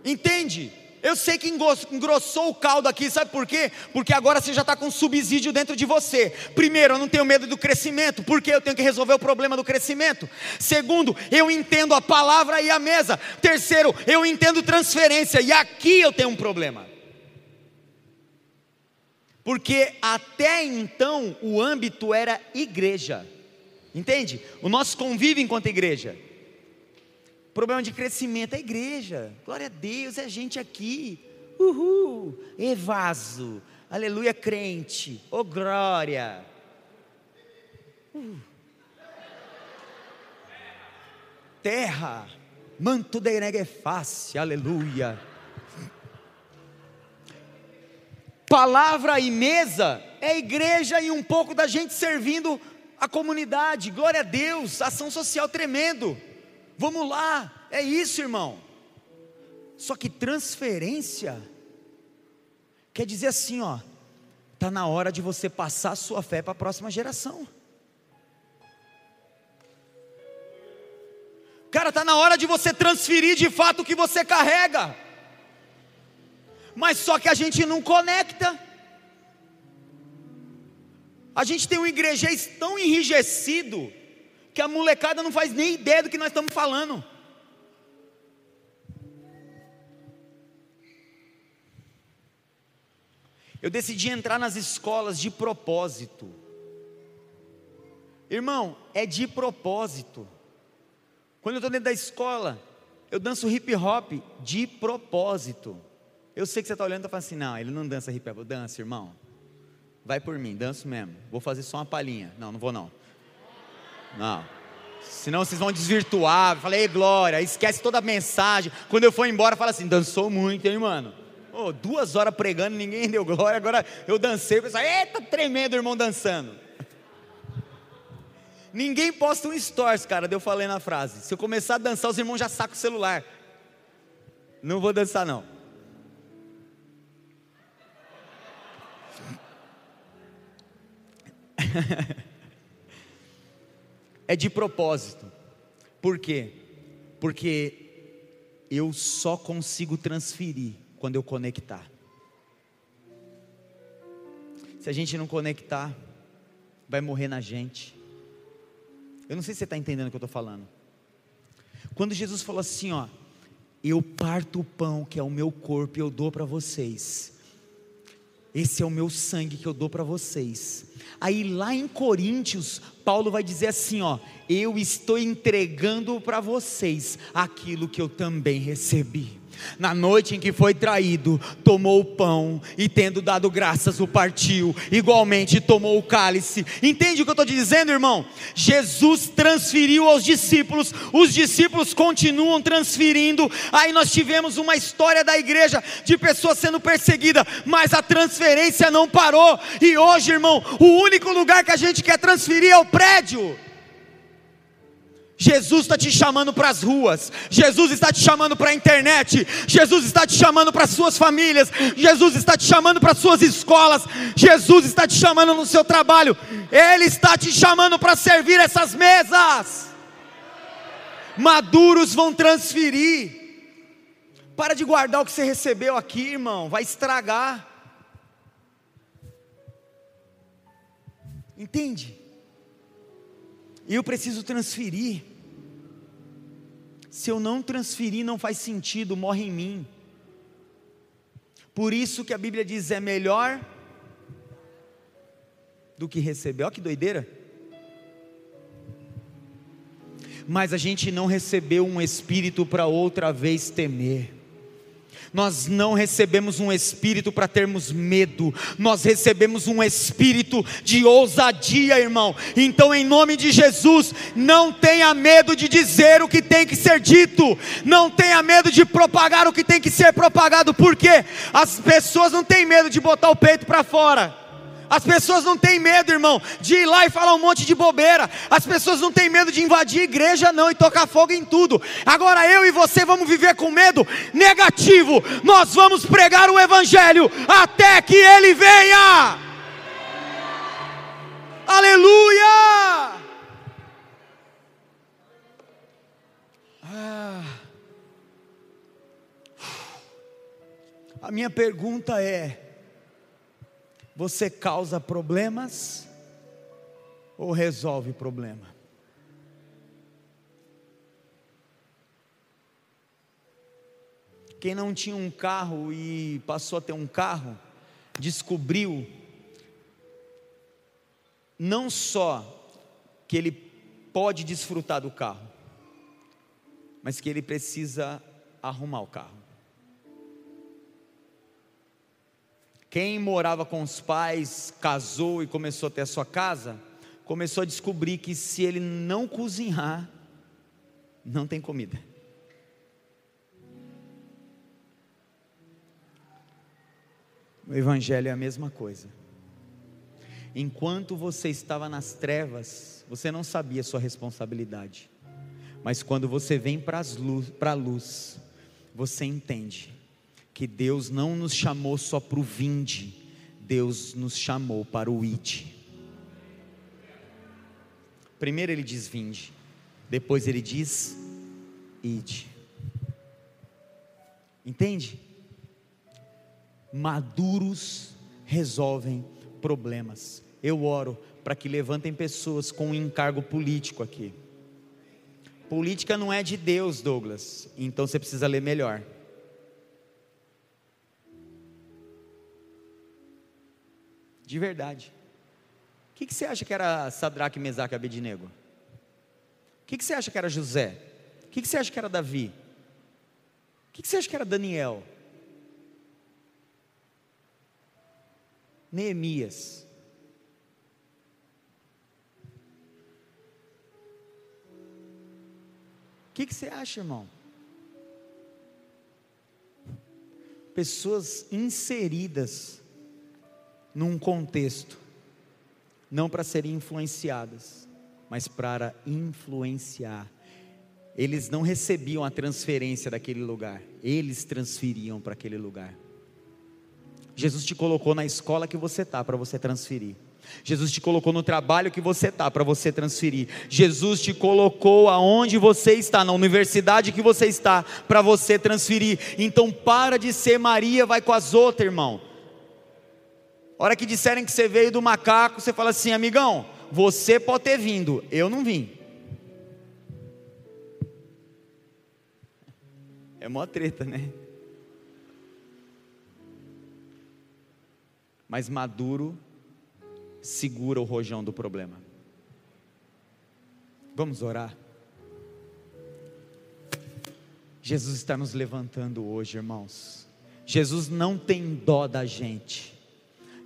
Entende? Eu sei que engrossou o caldo aqui, sabe por quê? Porque agora você já está com subsídio dentro de você. Primeiro, eu não tenho medo do crescimento, porque eu tenho que resolver o problema do crescimento. Segundo, eu entendo a palavra e a mesa. Terceiro, eu entendo transferência, e aqui eu tenho um problema. Porque até então o âmbito era igreja, entende? O nosso convívio enquanto igreja. Problema de crescimento é igreja. Glória a Deus, é a gente aqui. Uhul, evaso. Aleluia, crente. Oh, glória. Uh. Terra, manto de nega é fácil. Aleluia. Palavra e mesa é igreja e um pouco da gente servindo a comunidade. Glória a Deus, ação social tremendo. Vamos lá, é isso, irmão. Só que transferência quer dizer assim, ó, tá na hora de você passar a sua fé para a próxima geração. Cara, tá na hora de você transferir de fato o que você carrega. Mas só que a gente não conecta. A gente tem um igrejês tão enrijecido que a molecada não faz nem ideia do que nós estamos falando. Eu decidi entrar nas escolas de propósito. Irmão, é de propósito. Quando eu estou dentro da escola, eu danço hip hop de propósito. Eu sei que você está olhando e está falando assim: não, ele não dança hip hop, eu danço, irmão. Vai por mim, danço mesmo. Vou fazer só uma palhinha. Não, não vou não. Não. Senão vocês vão desvirtuar. Falei, glória, esquece toda a mensagem. Quando eu for embora, fala assim: dançou muito, hein, mano? Oh, duas horas pregando, ninguém deu glória. Agora eu dancei, o pessoal, eita, tremendo, irmão, dançando. Ninguém posta um stories, cara, eu falei na frase. Se eu começar a dançar, os irmãos já sacam o celular. Não vou dançar, não. é de propósito. Por quê? Porque eu só consigo transferir quando eu conectar. Se a gente não conectar, vai morrer na gente. Eu não sei se você está entendendo o que eu estou falando. Quando Jesus falou assim, ó, eu parto o pão que é o meu corpo e eu dou para vocês. Esse é o meu sangue que eu dou para vocês. Aí lá em Coríntios, Paulo vai dizer assim, ó, eu estou entregando para vocês aquilo que eu também recebi. Na noite em que foi traído, tomou o pão e, tendo dado graças, o partiu. Igualmente tomou o cálice. Entende o que eu estou dizendo, irmão? Jesus transferiu aos discípulos, os discípulos continuam transferindo. Aí nós tivemos uma história da igreja de pessoas sendo perseguidas, mas a transferência não parou. E hoje, irmão, o único lugar que a gente quer transferir é o prédio. Jesus está te chamando para as ruas, Jesus está te chamando para a internet, Jesus está te chamando para as suas famílias, Jesus está te chamando para as suas escolas, Jesus está te chamando no seu trabalho, Ele está te chamando para servir essas mesas. Maduros vão transferir. Para de guardar o que você recebeu aqui, irmão, vai estragar. Entende? Eu preciso transferir. Se eu não transferir, não faz sentido, morre em mim. Por isso que a Bíblia diz: é melhor do que receber. Olha que doideira. Mas a gente não recebeu um espírito para outra vez temer nós não recebemos um espírito para termos medo, nós recebemos um espírito de ousadia, irmão. Então, em nome de Jesus, não tenha medo de dizer o que tem que ser dito, não tenha medo de propagar o que tem que ser propagado, porque as pessoas não têm medo de botar o peito para fora. As pessoas não têm medo, irmão, de ir lá e falar um monte de bobeira. As pessoas não têm medo de invadir a igreja, não, e tocar fogo em tudo. Agora eu e você vamos viver com medo negativo. Nós vamos pregar o Evangelho até que ele venha. Aleluia! Ah. A minha pergunta é: você causa problemas ou resolve problema? Quem não tinha um carro e passou a ter um carro, descobriu não só que ele pode desfrutar do carro, mas que ele precisa arrumar o carro. Quem morava com os pais, casou e começou a ter a sua casa, começou a descobrir que se ele não cozinhar, não tem comida. O Evangelho é a mesma coisa. Enquanto você estava nas trevas, você não sabia sua responsabilidade. Mas quando você vem para a luz, luz, você entende que Deus não nos chamou só para o vinde, Deus nos chamou para o ide. Primeiro ele diz vinde, depois ele diz ide. Entende? Maduros resolvem problemas. Eu oro para que levantem pessoas com um encargo político aqui. Política não é de Deus, Douglas, então você precisa ler melhor. De verdade. O que, que você acha que era Sadraque, Mesaque e Abednego? O que, que você acha que era José? O que, que você acha que era Davi? O que, que você acha que era Daniel? Neemias. O que, que você acha, irmão? Pessoas inseridas num contexto, não para serem influenciadas, mas para influenciar. Eles não recebiam a transferência daquele lugar, eles transferiam para aquele lugar. Jesus te colocou na escola que você está para você transferir. Jesus te colocou no trabalho que você está para você transferir. Jesus te colocou aonde você está, na universidade que você está, para você transferir. Então para de ser Maria, vai com as outras, irmão. Hora que disserem que você veio do macaco, você fala assim, amigão, você pode ter vindo, eu não vim. É mó treta, né? Mas maduro segura o rojão do problema. Vamos orar. Jesus está nos levantando hoje, irmãos. Jesus não tem dó da gente.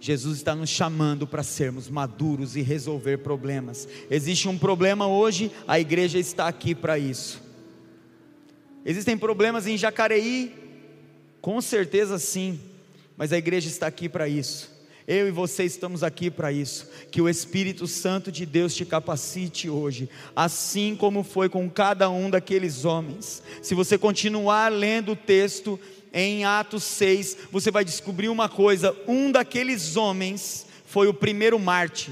Jesus está nos chamando para sermos maduros e resolver problemas. Existe um problema hoje, a igreja está aqui para isso. Existem problemas em Jacareí? Com certeza sim, mas a igreja está aqui para isso. Eu e você estamos aqui para isso. Que o Espírito Santo de Deus te capacite hoje, assim como foi com cada um daqueles homens. Se você continuar lendo o texto, em Atos 6, você vai descobrir uma coisa: um daqueles homens foi o primeiro Marte,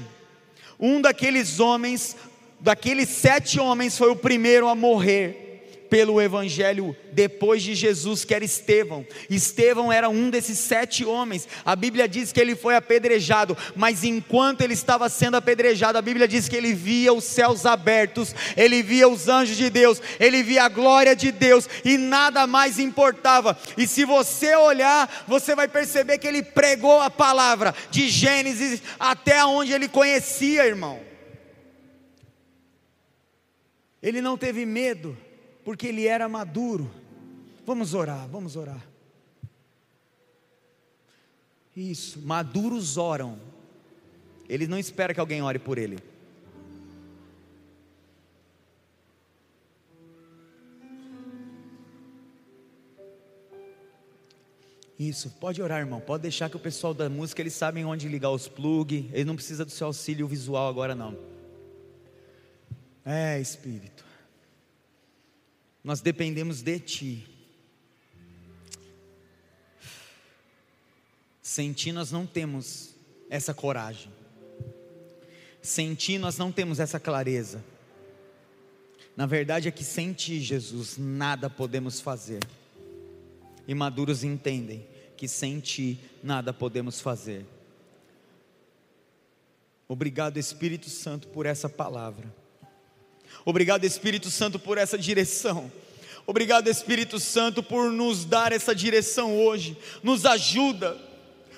um daqueles homens, daqueles sete homens, foi o primeiro a morrer pelo Evangelho depois de Jesus, que era Estevão. Estevão era um desses sete homens. A Bíblia diz que ele foi apedrejado, mas enquanto ele estava sendo apedrejado, a Bíblia diz que ele via os céus abertos, ele via os anjos de Deus, ele via a glória de Deus e nada mais importava. E se você olhar, você vai perceber que ele pregou a palavra de Gênesis até onde ele conhecia, irmão. Ele não teve medo porque ele era maduro. Vamos orar, vamos orar. Isso, maduros oram. Ele não espera que alguém ore por ele. Isso, pode orar, irmão. Pode deixar que o pessoal da música eles sabem onde ligar os plug. Ele não precisa do seu auxílio visual agora não. É, Espírito nós dependemos de Ti. Sem Ti nós não temos essa coragem. Sem Ti nós não temos essa clareza. Na verdade é que sem Ti, Jesus, nada podemos fazer. E maduros entendem que sem Ti nada podemos fazer. Obrigado, Espírito Santo, por essa palavra. Obrigado, Espírito Santo, por essa direção. Obrigado, Espírito Santo, por nos dar essa direção hoje. Nos ajuda,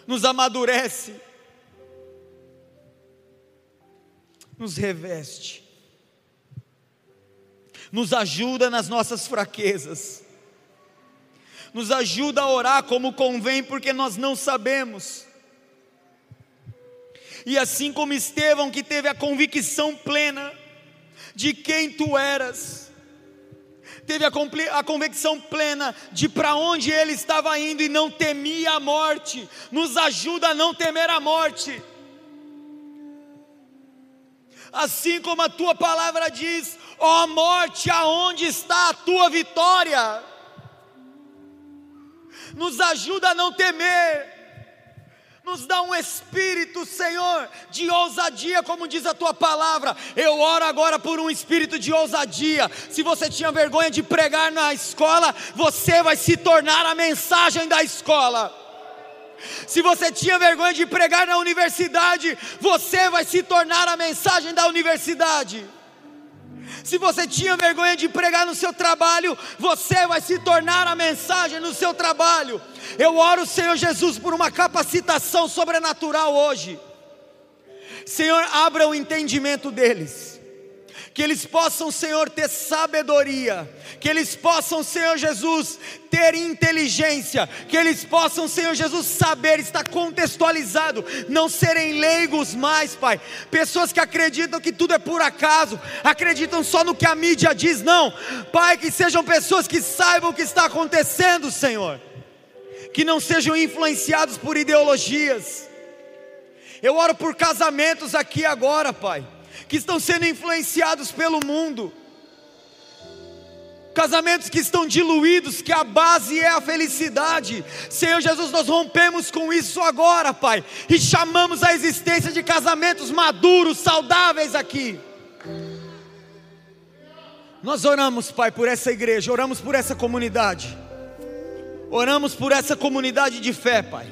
nos amadurece, nos reveste, nos ajuda nas nossas fraquezas, nos ajuda a orar como convém, porque nós não sabemos. E assim como Estevão, que teve a convicção plena, de quem tu eras, teve a, a convicção plena de para onde ele estava indo e não temia a morte, nos ajuda a não temer a morte. Assim como a tua palavra diz, ó morte, aonde está a tua vitória? nos ajuda a não temer, nos dá um espírito, Senhor, de ousadia, como diz a tua palavra. Eu oro agora por um espírito de ousadia. Se você tinha vergonha de pregar na escola, você vai se tornar a mensagem da escola. Se você tinha vergonha de pregar na universidade, você vai se tornar a mensagem da universidade. Se você tinha vergonha de pregar no seu trabalho, você vai se tornar a mensagem no seu trabalho. Eu oro, Senhor Jesus, por uma capacitação sobrenatural hoje. Senhor, abra o entendimento deles que eles possam, Senhor, ter sabedoria, que eles possam, Senhor Jesus, ter inteligência, que eles possam, Senhor Jesus, saber, estar contextualizado, não serem leigos mais, Pai. Pessoas que acreditam que tudo é por acaso, acreditam só no que a mídia diz, não, Pai, que sejam pessoas que saibam o que está acontecendo, Senhor, que não sejam influenciados por ideologias. Eu oro por casamentos aqui agora, Pai que estão sendo influenciados pelo mundo, casamentos que estão diluídos, que a base é a felicidade. Senhor Jesus, nós rompemos com isso agora, Pai, e chamamos a existência de casamentos maduros, saudáveis aqui. Nós oramos, Pai, por essa igreja, oramos por essa comunidade, oramos por essa comunidade de fé, Pai.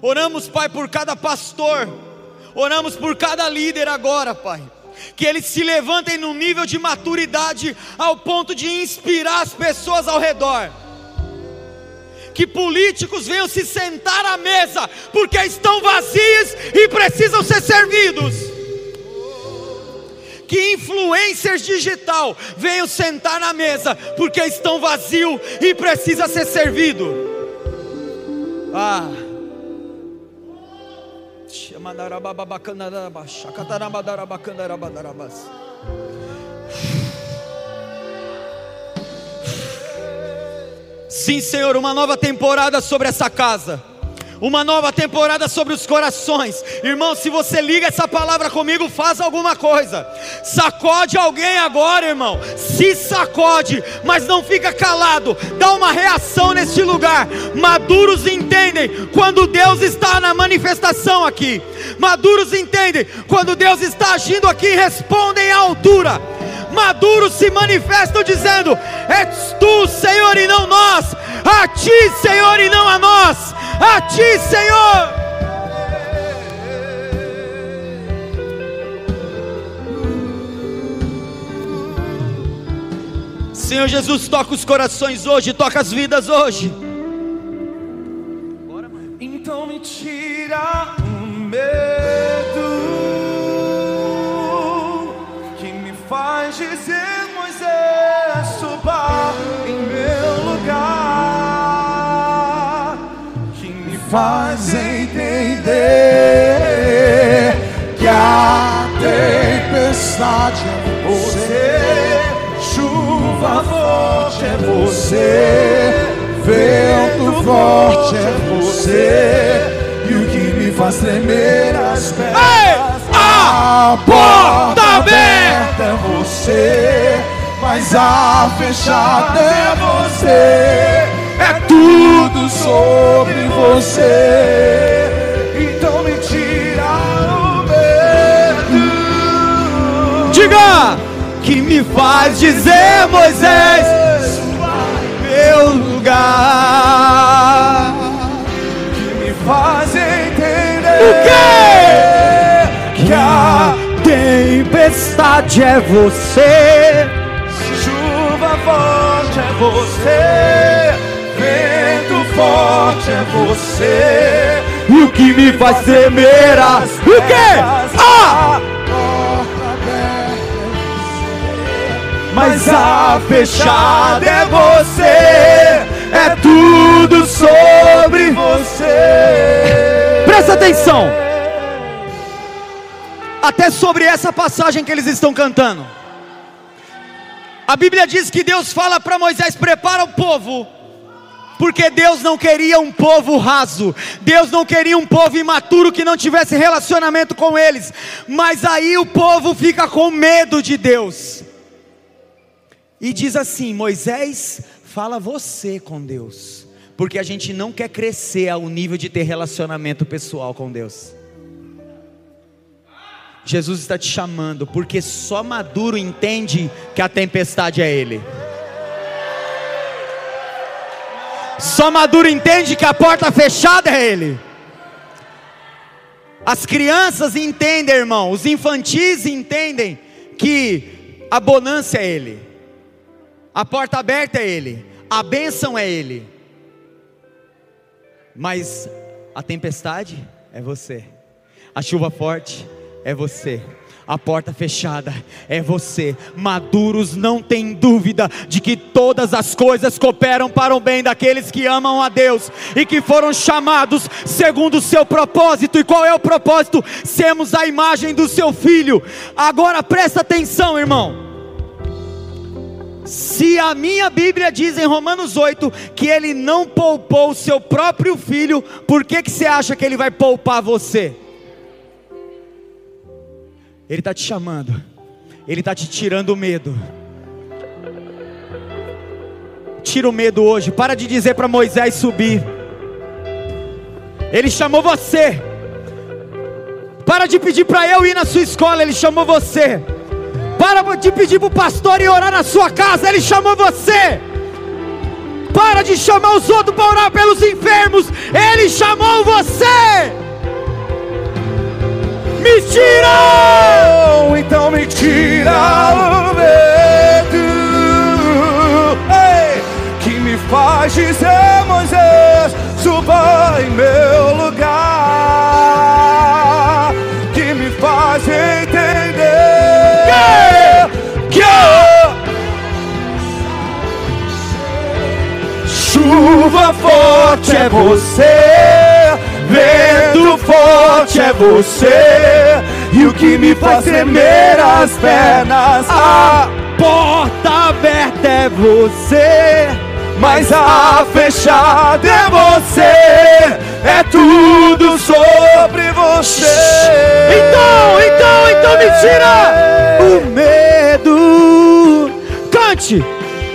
Oramos, Pai, por cada pastor Oramos por cada líder agora, Pai. Que eles se levantem no nível de maturidade ao ponto de inspirar as pessoas ao redor. Que políticos venham se sentar à mesa porque estão vazios e precisam ser servidos. Que influencers digital venham sentar na mesa porque estão vazios e precisa ser servido. Ah. Sim, Senhor, uma nova temporada sobre essa casa uma nova temporada sobre os corações. Irmão, se você liga essa palavra comigo, faz alguma coisa. Sacode alguém agora, irmão. Se sacode, mas não fica calado. Dá uma reação neste lugar. Maduros entendem quando Deus está na manifestação aqui. Maduros entendem quando Deus está agindo aqui, respondem à altura maduros se manifestam dizendo: És tu, Senhor, e não nós, a ti, Senhor, e não a nós, a ti, Senhor. Senhor Jesus, toca os corações hoje, toca as vidas hoje. Então me tira o medo faz dizer, Moisés, suba em meu lugar, que me faz entender que a tempestade é você, chuva forte é você, vento forte é você, e o que me faz tremer as pernas. Ei! A porta é você, mas a fechada é você. É tudo sobre você. Então me tira o medo. Diga que me faz dizer, Moisés, meu lugar. Que me faz Tempestade é você. chuva forte é você. Vento forte é você. E o que me faz tremer as... O quê? Ah! Mas a fechada é você, é tudo sobre você. Presta atenção. Até sobre essa passagem que eles estão cantando. A Bíblia diz que Deus fala para Moisés: prepara o povo. Porque Deus não queria um povo raso, Deus não queria um povo imaturo que não tivesse relacionamento com eles, mas aí o povo fica com medo de Deus, e diz assim: Moisés, fala você com Deus, Porque a gente não quer crescer ao nível de ter relacionamento pessoal com Deus. Jesus está te chamando, porque só maduro entende que a tempestade é Ele. Só maduro entende que a porta fechada é Ele. As crianças entendem, irmão, os infantis entendem que a bonança é Ele, a porta aberta é Ele, a bênção é Ele, mas a tempestade é você, a chuva forte é você. A porta fechada é você. Maduros não tem dúvida de que todas as coisas cooperam para o bem daqueles que amam a Deus e que foram chamados segundo o seu propósito. E qual é o propósito? Sermos a imagem do seu filho. Agora presta atenção, irmão. Se a minha Bíblia diz em Romanos 8 que ele não poupou o seu próprio filho, por que, que você acha que ele vai poupar você? Ele está te chamando, Ele está te tirando o medo. Tira o medo hoje, para de dizer para Moisés subir. Ele chamou você. Para de pedir para eu ir na sua escola, Ele chamou você. Para de pedir para o pastor ir orar na sua casa, Ele chamou você. Para de chamar os outros para orar pelos enfermos, Ele chamou você. Me tira! Então me tira o medo. Ei, Que me faz dizer Moisés Suba em meu lugar. Que me faz entender Que Chuva forte é você Vento forte é você, e o que me faz tremer as pernas. A porta aberta é você, mas a fechada é você. É tudo sobre você. Então, então, então me tira o medo. Cante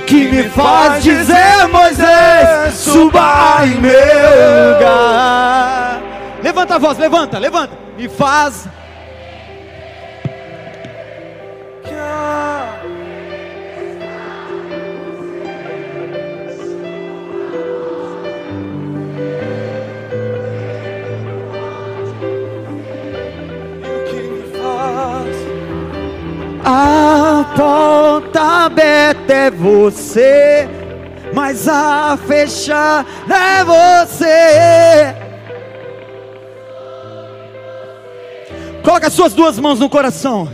que me faz dizer, Moisés, suba em meu lugar. Levanta a voz, levanta, levanta. Me faz. A porta aberta é você, mas a fechar é você. Coloca as suas duas mãos no coração.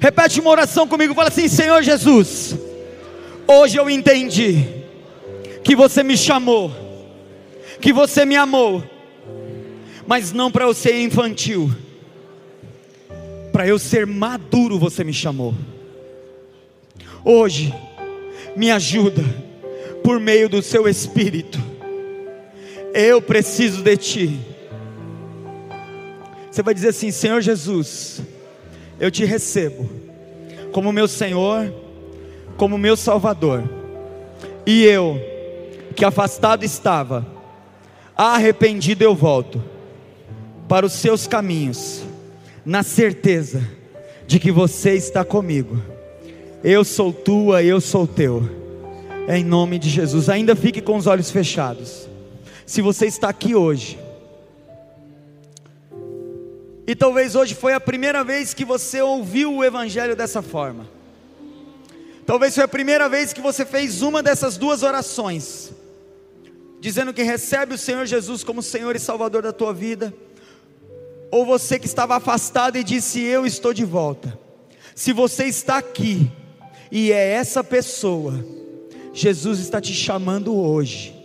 Repete uma oração comigo. Fala assim: Senhor Jesus, hoje eu entendi que você me chamou, que você me amou, mas não para eu ser infantil para eu ser maduro, você me chamou. Hoje, me ajuda, por meio do seu Espírito. Eu preciso de Ti. Você vai dizer assim: Senhor Jesus, eu te recebo como meu Senhor, como meu Salvador. E eu, que afastado estava, arrependido eu volto para os seus caminhos na certeza de que você está comigo. Eu sou tua, eu sou teu. É em nome de Jesus. Ainda fique com os olhos fechados. Se você está aqui hoje, e talvez hoje foi a primeira vez que você ouviu o Evangelho dessa forma. Talvez foi a primeira vez que você fez uma dessas duas orações, dizendo que recebe o Senhor Jesus como Senhor e Salvador da tua vida ou você que estava afastado e disse: Eu estou de volta. Se você está aqui e é essa pessoa, Jesus está te chamando hoje.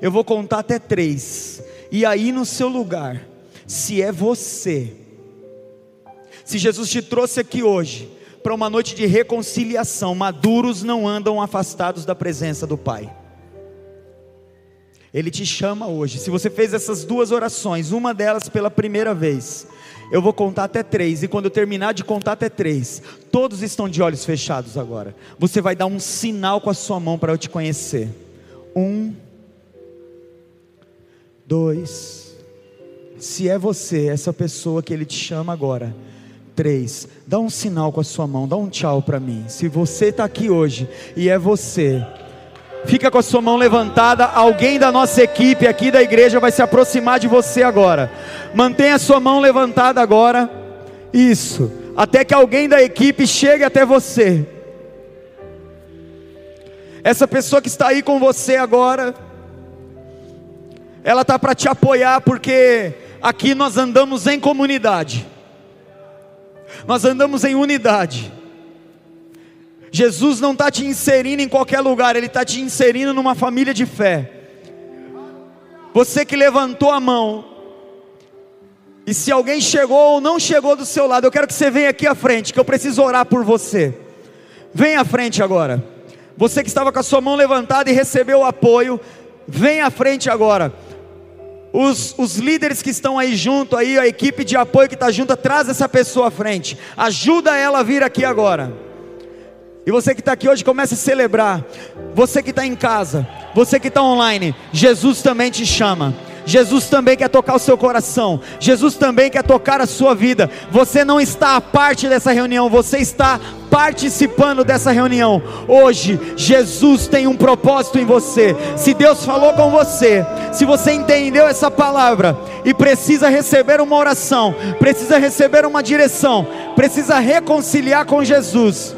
Eu vou contar até três, e aí no seu lugar, se é você, se Jesus te trouxe aqui hoje para uma noite de reconciliação, maduros não andam afastados da presença do Pai. Ele te chama hoje. Se você fez essas duas orações, uma delas pela primeira vez, eu vou contar até três, e quando eu terminar de contar até três, todos estão de olhos fechados agora. Você vai dar um sinal com a sua mão para eu te conhecer. Um, dois. Se é você, essa pessoa que Ele te chama agora. Três, dá um sinal com a sua mão, dá um tchau para mim. Se você está aqui hoje e é você, fica com a sua mão levantada. Alguém da nossa equipe aqui da igreja vai se aproximar de você agora. Mantenha a sua mão levantada agora. Isso, até que alguém da equipe chegue até você. Essa pessoa que está aí com você agora, ela está para te apoiar, porque aqui nós andamos em comunidade nós andamos em unidade. Jesus não está te inserindo em qualquer lugar, Ele está te inserindo numa família de fé. Você que levantou a mão, e se alguém chegou ou não chegou do seu lado, eu quero que você venha aqui à frente, que eu preciso orar por você. Vem à frente agora. Você que estava com a sua mão levantada e recebeu o apoio, vem à frente agora. Os, os líderes que estão aí junto, aí, a equipe de apoio que está junto, traz essa pessoa à frente, ajuda ela a vir aqui agora. E você que está aqui hoje, comece a celebrar. Você que está em casa, você que está online, Jesus também te chama. Jesus também quer tocar o seu coração, Jesus também quer tocar a sua vida. Você não está a parte dessa reunião, você está participando dessa reunião. Hoje, Jesus tem um propósito em você. Se Deus falou com você, se você entendeu essa palavra e precisa receber uma oração, precisa receber uma direção, precisa reconciliar com Jesus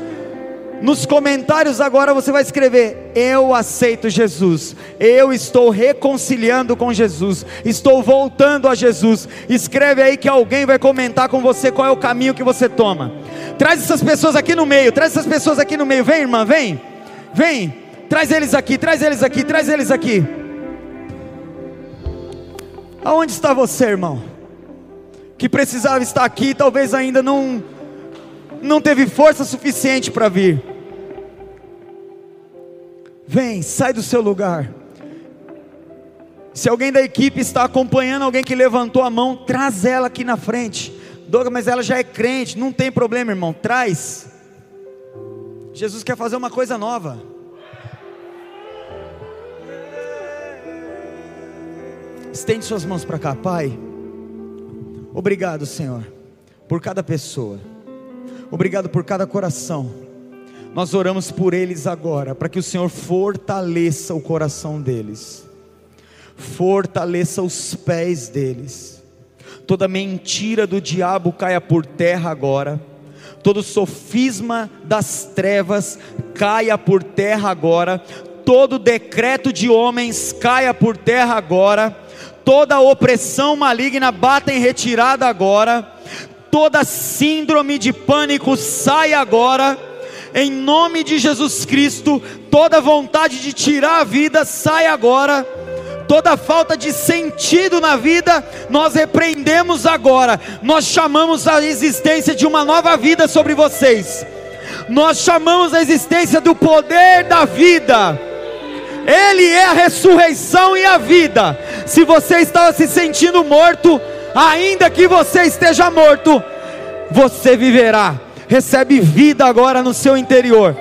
nos comentários agora você vai escrever: Eu aceito Jesus, eu estou reconciliando com Jesus, estou voltando a Jesus. Escreve aí que alguém vai comentar com você qual é o caminho que você toma. Traz essas pessoas aqui no meio, traz essas pessoas aqui no meio. Vem, irmã, vem, vem, traz eles aqui, traz eles aqui, traz eles aqui. Aonde está você, irmão? Que precisava estar aqui, talvez ainda não não teve força suficiente para vir. Vem, sai do seu lugar. Se alguém da equipe está acompanhando alguém que levantou a mão, traz ela aqui na frente. Douglas, mas ela já é crente, não tem problema, irmão, traz. Jesus quer fazer uma coisa nova. Estende suas mãos para cá, Pai. Obrigado, Senhor, por cada pessoa. Obrigado por cada coração nós oramos por eles agora, para que o Senhor fortaleça o coração deles, fortaleça os pés deles, toda mentira do diabo caia por terra agora, todo sofisma das trevas caia por terra agora, todo decreto de homens caia por terra agora, toda opressão maligna bata em retirada agora, toda síndrome de pânico saia agora em nome de Jesus Cristo, toda vontade de tirar a vida sai agora. Toda falta de sentido na vida, nós repreendemos agora. Nós chamamos a existência de uma nova vida sobre vocês. Nós chamamos a existência do poder da vida. Ele é a ressurreição e a vida. Se você estava se sentindo morto, ainda que você esteja morto, você viverá recebe vida agora no seu interior.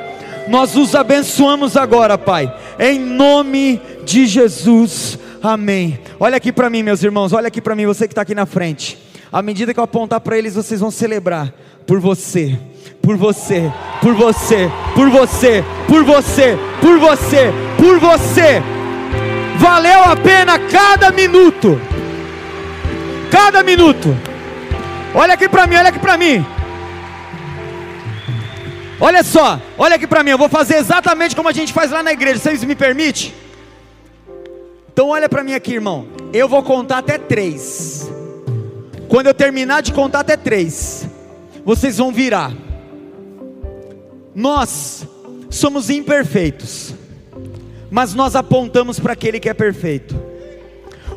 Nós os abençoamos agora, Pai, em nome de Jesus. Amém. Olha aqui para mim, meus irmãos, olha aqui para mim, você que está aqui na frente. À medida que eu apontar para eles, vocês vão celebrar por você, por você, por você, por você, por você, por você, por você. Valeu a pena cada minuto. Cada minuto. Olha aqui para mim, olha aqui para mim. Olha só, olha aqui para mim, eu vou fazer exatamente como a gente faz lá na igreja, vocês me permitem? Então olha para mim aqui, irmão. Eu vou contar até três. Quando eu terminar de contar até três, vocês vão virar. Nós somos imperfeitos, mas nós apontamos para aquele que é perfeito.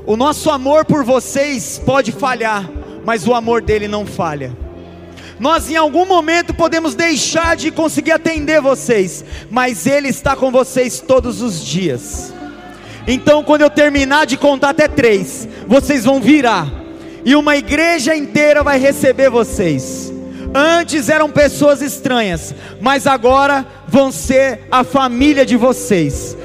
O nosso amor por vocês pode falhar, mas o amor dele não falha. Nós em algum momento podemos deixar de conseguir atender vocês, mas Ele está com vocês todos os dias. Então, quando eu terminar de contar até três, vocês vão virar, e uma igreja inteira vai receber vocês. Antes eram pessoas estranhas, mas agora vão ser a família de vocês.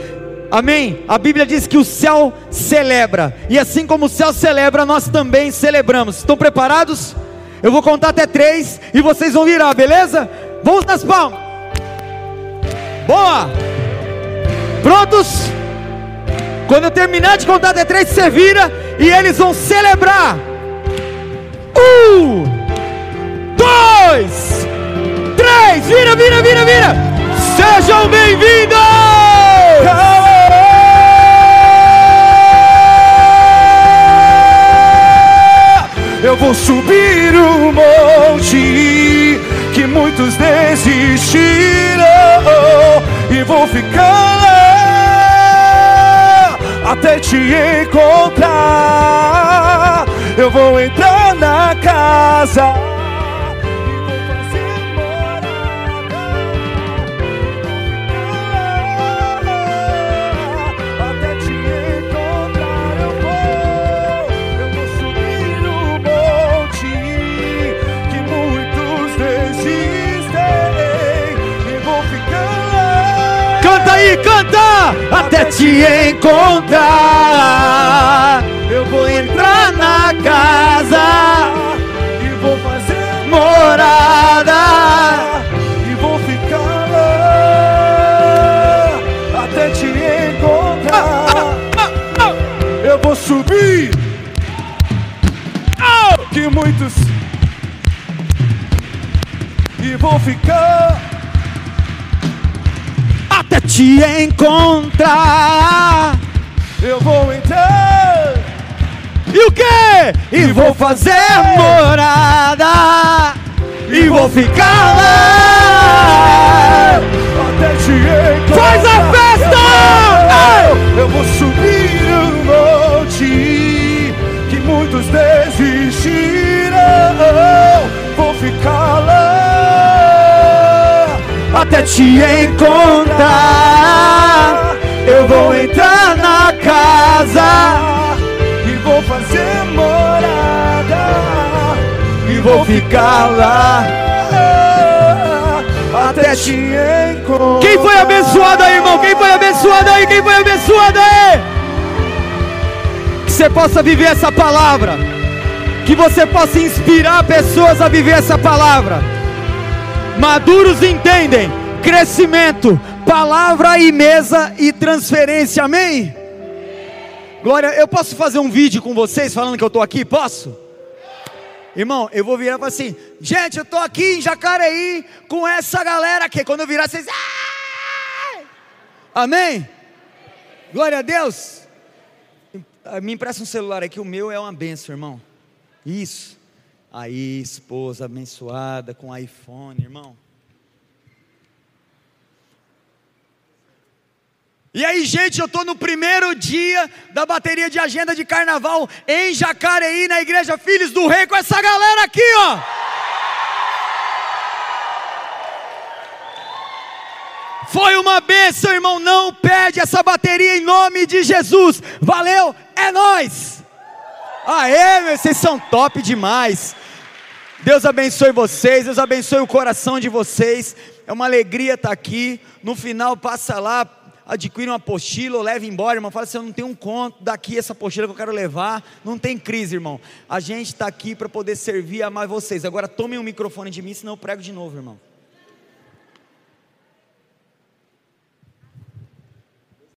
Amém? A Bíblia diz que o céu celebra, e assim como o céu celebra, nós também celebramos. Estão preparados? Eu vou contar até três e vocês vão virar, beleza? Vamos nas palmas. Boa! Prontos? Quando eu terminar de contar até três, você vira e eles vão celebrar. Um, dois, três, vira, vira, vira, vira. Sejam bem-vindos! Eu vou subir o monte que muitos desistiram e vou ficar lá até te encontrar. Eu vou entrar na casa aí, canta! Até te encontrar. Eu vou entrar na casa e vou fazer morada. E vou ficar lá até te encontrar. Eu vou subir. Que muitos. E vou ficar te encontrar. Eu vou entrar. E o que? E, e vou fazer morada. E, vou ficar lá. Até te encontrar. Faz a festa! Eu vou subir o monte que muitos desistiram. Vou ficar lá até te encontrar. Eu vou entrar na casa e vou fazer morada e vou ficar lá até te encontrar. Quem foi abençoado aí, irmão? Quem foi abençoado aí? Quem foi abençoado aí? Que você possa viver essa palavra. Que você possa inspirar pessoas a viver essa palavra Maduros entendem crescimento, palavra e mesa e transferência. Amém? Glória, eu posso fazer um vídeo com vocês falando que eu estou aqui? Posso? Irmão, eu vou virar e falar assim: gente, eu estou aqui em Jacareí com essa galera aqui. Quando eu virar, vocês. Amém? Glória a Deus. Me empresta um celular aqui, o meu é uma benção, irmão. Isso. Aí, esposa abençoada com iPhone, irmão. E aí, gente, eu estou no primeiro dia da bateria de agenda de carnaval em Jacareí, na igreja Filhos do Rei, com essa galera aqui, ó. Foi uma bênção, irmão. Não perde essa bateria em nome de Jesus. Valeu, é nós. Aê, vocês são top demais. Deus abençoe vocês, Deus abençoe o coração de vocês. É uma alegria estar aqui. No final, passa lá, adquire uma apostila ou leva embora, irmão. Fala assim: eu não tenho um conto daqui essa apostila que eu quero levar. Não tem crise, irmão. A gente está aqui para poder servir e amar vocês. Agora tomem o um microfone de mim, senão eu prego de novo, irmão.